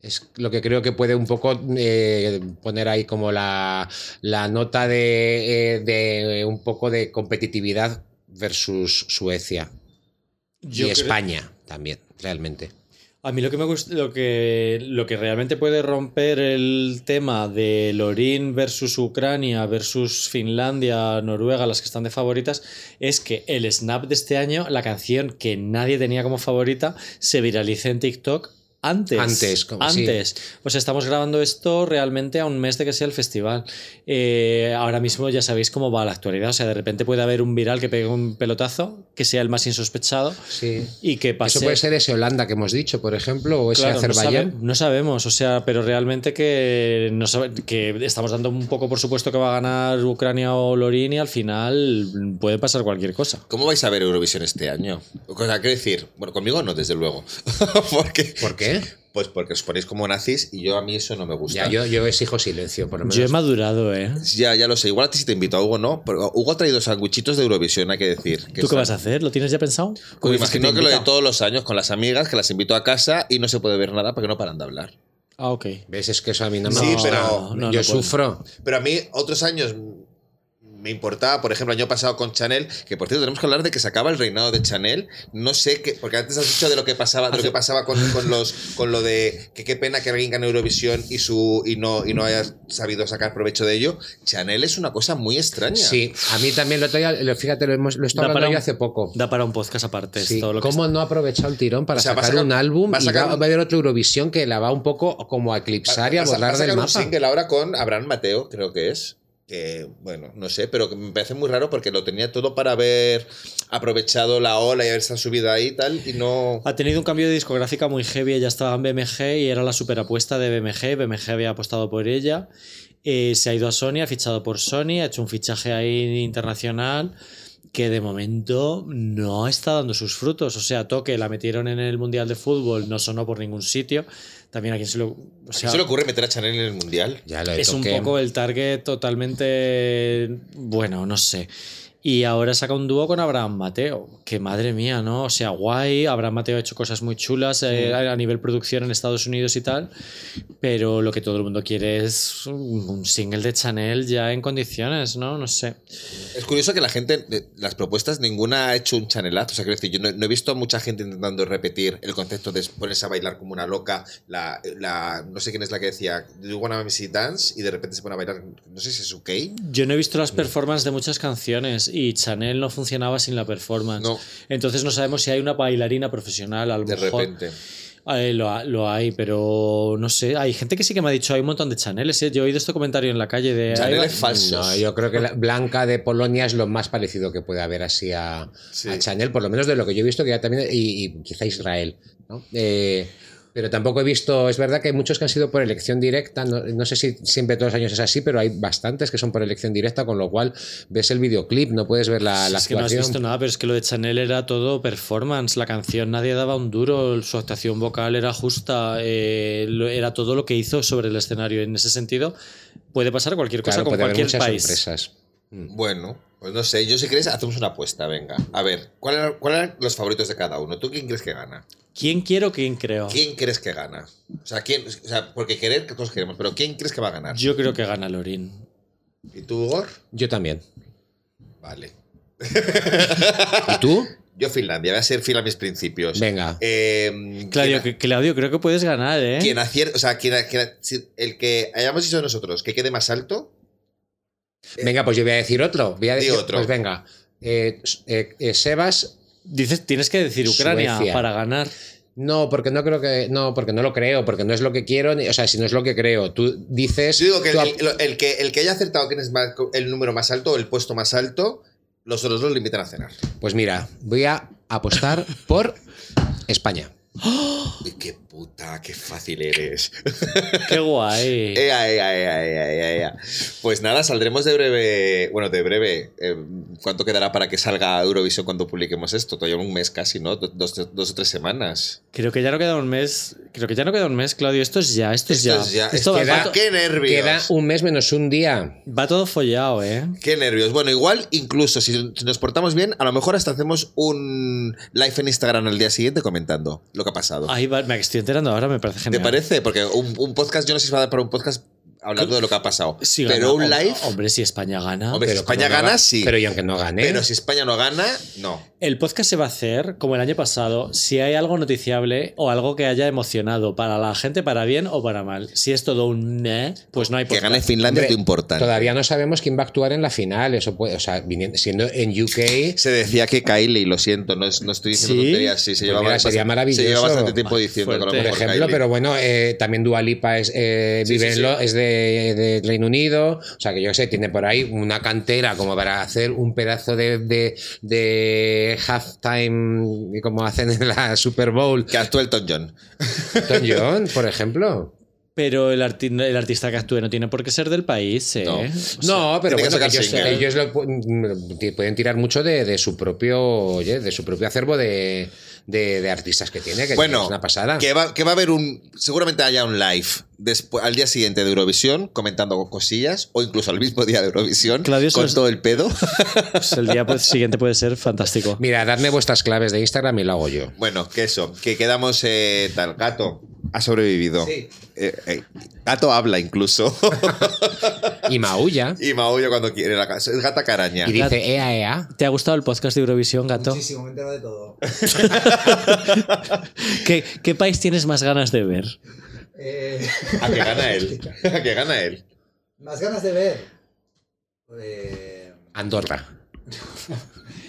S3: Es lo que creo que puede un poco eh, poner ahí como la, la nota de, eh, de un poco de competitividad versus Suecia.
S1: Yo
S3: y España también, realmente.
S1: A mí lo que me gusta, lo que, lo que realmente puede romper el tema de Lorin versus Ucrania versus Finlandia, Noruega, las que están de favoritas, es que el snap de este año, la canción que nadie tenía como favorita, se viralice en TikTok antes.
S3: Antes, como-
S1: antes. Pues estamos grabando esto realmente a un mes de que sea el festival. Eh, ahora mismo ya sabéis cómo va la actualidad. O sea, de repente puede haber un viral que pegue un pelotazo, que sea el más insospechado
S3: Sí.
S1: y que pase.
S3: Eso puede ser ese Holanda que hemos dicho, por ejemplo, o ese
S1: Claro, no,
S3: Azerbaiyán.
S1: sabe- no sabemos, o sea, pero realmente que, no sabe- que estamos dando un poco por supuesto que va a ganar Ucrania o Lorin y al final puede pasar cualquier cosa.
S2: ¿Cómo vais a ver Eurovisión este año? O sea, quiero decir, bueno, conmigo no, desde luego. porque,
S3: ¿Por qué?
S2: Pues porque os ponéis como nazis y yo a mí eso no me gusta.
S3: Ya, yo, yo exijo silencio, por lo menos.
S1: Yo he madurado, ¿eh?
S2: Ya, ya lo sé. Igual a ti sí te invito, a Hugo no. Pero Hugo ha traído sándwichitos de Eurovisión, hay que decir. que
S1: ¿Tú qué vas a hacer? ¿Lo tienes ya pensado?
S2: Pues
S1: ¿Cómo dices
S2: imagino que, lo de todos los años con las amigas, que las invito a casa y no se puede ver nada porque no paran de hablar.
S1: Ah, ok.
S3: ¿Ves? Es que eso a mí no me
S2: Sí,
S3: gusta.
S2: pero-
S1: no,
S3: yo
S1: no puedo.
S3: sufro.
S2: Pero a mí, otros años me importaba, por ejemplo, el año pasado con Chanel, que por cierto tenemos que hablar de que se acaba el reinado de Chanel. No sé qué, porque antes has dicho de lo que pasaba, de lo que pasaba con, con los con lo de que qué pena que alguien gane Eurovisión y su y no y no haya sabido sacar provecho de ello. Chanel es una cosa muy extraña.
S3: Sí, a mí también lo lo- fíjate, lo, hemos, lo he estado
S1: Da
S3: hablando yo
S1: un-
S3: hace poco.
S1: Da para un podcast aparte.
S3: Sí,
S1: todo lo que
S3: ¿Cómo no ha aprovechado el tirón para
S2: O sea,
S3: sacar,
S2: sacar-
S3: un álbum
S2: va a
S3: y
S2: sacar
S3: va,
S2: un-
S3: va a haber otro Eurovisión que la va un poco como a eclipsar y a borrar
S2: sacar
S3: del
S2: un
S3: mapa?
S2: single ahora con Abraham Mateo, creo que es. Que, bueno, no sé, pero me parece muy raro porque lo tenía todo para haber aprovechado la ola y haberse subido ahí y tal, y no.
S1: Ha tenido un cambio de discográfica muy heavy, ella estaba en BMG y era la superapuesta de BMG, BMG había apostado por ella, Eh, se ha ido a Sony, ha fichado por Sony, ha hecho un fichaje ahí internacional que de momento no está dando sus frutos, o sea, Toque la metieron en el Mundial de Fútbol, no sonó por ningún sitio, también a quien se lo... O
S2: ¿A
S1: sea,
S2: quién se le ocurre meter a Chanel en el mundial?
S3: Ya lo
S1: es un poco el target totalmente. Bueno, no sé. Y ahora saca un dúo con Abraham Mateo. Que madre mía, ¿no? O sea, guay. Abraham Mateo ha hecho cosas muy chulas eh, a nivel producción en Estados Unidos y tal. Pero lo que todo el mundo quiere es un single de Chanel ya en condiciones, ¿no? No sé.
S2: Es curioso que la gente, las propuestas, ninguna ha hecho un chanelazo. O sea, quiero decir, yo no, no he visto a mucha gente intentando repetir el concepto de ponerse a bailar como una loca. La, la- no sé quién es la que decía, Do you wanna see dance? Y de repente se pone a bailar, no sé si es UK.
S1: Yo no he visto las performances de muchas canciones y Chanel no funcionaba sin la performance.
S2: No.
S1: Entonces no sabemos si hay una bailarina profesional, a lo
S2: De
S1: mejor.
S2: repente.
S1: Eh, lo, ha- lo hay, pero no sé. Hay gente que sí que me ha dicho, hay un montón de Chaneles. ¿eh? Yo he oído este comentario en la calle de...
S2: Chanel
S1: "Ay,
S2: es falso.
S3: No, yo creo que la Blanca de Polonia es lo más parecido que puede haber así a,
S2: Sí.
S3: a Chanel, por lo menos de lo que yo he visto, que ya también, y, y quizá Israel. ¿no? Eh, pero tampoco he visto, es verdad que hay muchos que han sido por elección directa, no, no sé si siempre todos los años es así, pero hay bastantes que son por elección directa, con lo cual ves el videoclip, no puedes ver la, la
S1: es que no has visto nada, pero es que lo de Chanel era todo performance. La canción nadie daba un duro, su actuación vocal era justa, eh, era todo lo que hizo sobre el escenario. En ese sentido, puede pasar cualquier cosa
S3: Claro,
S1: con cualquier país.
S3: sorpresas.
S2: Bueno, pues no sé, yo si queréis hacemos una apuesta, venga. A ver, ¿cuál eran, cuál eran los favoritos de cada uno? ¿Tú quién crees que gana?
S1: ¿Quién quiero, quién creo?
S2: ¿Quién crees que gana? O sea, ¿quién, o sea, porque querer que todos queremos, pero ¿quién crees que va a ganar?
S1: Yo creo que gana Lorin.
S2: ¿Y tú, Igor?
S3: Yo también.
S2: Vale.
S3: ¿Y tú?
S2: Yo Finlandia, voy a ser fiel a mis principios.
S3: Venga.
S2: Eh,
S1: Claudio, que- Claudio, creo que puedes ganar, ¿eh?
S2: quien acier- o sea, quien, quien- el que hayamos dicho nosotros que quede más alto,
S3: Venga, pues yo voy a decir otro. Voy a decir,
S2: otro.
S3: Pues venga. Eh, eh, eh, Sebas
S1: Dices, tienes que decir Ucrania
S3: Suecia.
S1: para ganar.
S3: No, porque no creo que. No, porque no lo creo, porque no es lo que quiero. ni- o sea, si no es lo que creo, tú dices.
S2: yo digo que
S3: tú
S2: el,
S3: ap-
S2: el- el que el que haya acertado quién es más- el número más alto, el puesto más alto, los otros dos lo invitan a cenar.
S3: Pues mira, voy a apostar por España.
S2: Uy, qué puta, qué fácil eres.
S1: Qué guay.
S2: Ea, ea, ea, ea, ea, ea. Pues nada, saldremos de breve. Bueno, de breve. eh, ¿Cuánto quedará para que salga Eurovisión cuando publiquemos esto? Todavía un mes casi, ¿no? Do- Dos, dos o tres semanas.
S1: Creo que ya no queda un mes. Creo que ya no queda un mes, Claudio. Esto es ya, esto es
S2: Esto
S1: ya.
S2: es ya.
S1: Esto va,
S3: Queda-
S1: va
S2: ¡Qué nervios!
S3: Queda un mes menos un día.
S1: va todo follado, ¿eh?
S2: Qué nervios. Bueno, igual, incluso si, si nos portamos bien, a lo mejor hasta hacemos un live en Instagram el día siguiente comentando lo que ha pasado.
S1: Ahí va, me estoy enterando ahora, me parece
S2: ¿Te
S1: genial.
S2: parece? Porque un, un podcast, yo no sé si va a dar para un podcast hablando de lo que ha pasado.
S1: Si
S2: pero
S1: gana-
S2: un live.
S1: Hombre, si España gana.
S2: Hombre, si España
S3: no
S2: gana,
S3: ga-
S2: sí.
S3: Pero y aunque no gane.
S2: Pero si España no gana, no.
S1: El podcast se va a hacer como el año pasado, si hay algo noticiable o algo que haya emocionado para la gente, para bien o para mal. Si es todo un ne, pues no hay
S2: Que
S1: podcast.
S2: gane Finlandia es lo importante.
S3: Todavía no sabemos quién va a actuar en la final. Eso puede, o sea, viniendo- siendo en UK.
S2: Se decía que Kylie, lo siento, no, es- no estoy diciendo
S1: ¿Sí?
S2: tonterías, sí, se
S3: Pues
S2: llevaba
S3: mira, sería maravilloso.
S2: Se lleva bastante tiempo diciendo que a lo
S1: fuerte.
S3: Por
S2: mejor
S3: ejemplo,
S2: Kylie.
S3: pero bueno, eh, también Dua Lipa es, eh,
S2: Sí,
S3: vive
S2: sí,
S3: en es de, de Reino Unido. O sea, que yo qué sé, tiene por ahí una cantera como para hacer un pedazo de, de, de halftime, como hacen en la Super Bowl.
S2: Que actúe Elton John.
S3: Elton John, por ejemplo.
S1: Pero el, arti- el artista que actúe no tiene por qué ser del país, ¿eh?
S2: No.
S1: O sea,
S3: No, pero bueno, que ellos,
S2: single.
S3: ellos lo pu- mm, pueden tirar mucho de, de su propio, oye, de su propio acervo de, de- de artistas que tiene, que
S2: Bueno,
S3: es una pasada.
S2: que va, que va a haber un. Seguramente haya un live después, al día siguiente de Eurovisión comentando cosillas, o incluso al mismo día de Eurovisión,
S1: Claudio,
S2: con
S1: eso es-
S2: todo el pedo.
S1: pues el día pues, siguiente puede ser fantástico.
S3: Mira, dadme vuestras claves de Instagram y lo hago yo.
S2: bueno, que eso, que quedamos eh, tal. Gato ha sobrevivido.
S8: Sí.
S2: Eh, eh, gato habla incluso.
S3: Y maulla.
S2: y maullo cuando quiere. La, es gata caraña.
S3: Y dice ea, ea.
S1: ¿Te ha gustado el podcast de Eurovisión, gato?
S8: Muchísimo, me he enterado de todo.
S1: ¿Qué, qué país tienes más ganas de ver?
S8: Eh,
S2: ¿A qué gana él? ¿A qué gana él?
S8: Más ganas de ver. Eh,
S3: Andorra.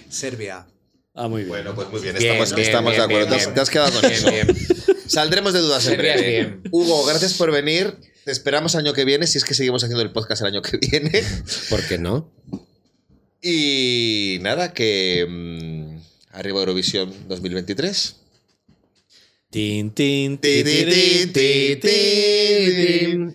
S8: Serbia.
S1: Ah, muy bien.
S2: Bueno, pues muy bien,
S3: Bien,
S2: estamos,
S3: bien,
S2: estamos
S3: bien,
S2: de acuerdo.
S3: bien,
S2: Te has-
S3: bien.
S2: te has quedado con eso.
S3: Bien, bien.
S2: Saldremos de dudas en breve.
S3: bien.
S2: Hugo, gracias por venir. Te esperamos el año que viene, si es que seguimos haciendo el podcast el año que viene.
S3: ¿Por qué no?
S2: Y nada, que mm, arriba Eurovisión 2023.
S1: Tin, tin,
S2: Ti,
S1: tin,
S2: ti,
S1: tin,
S2: ti,
S1: tin,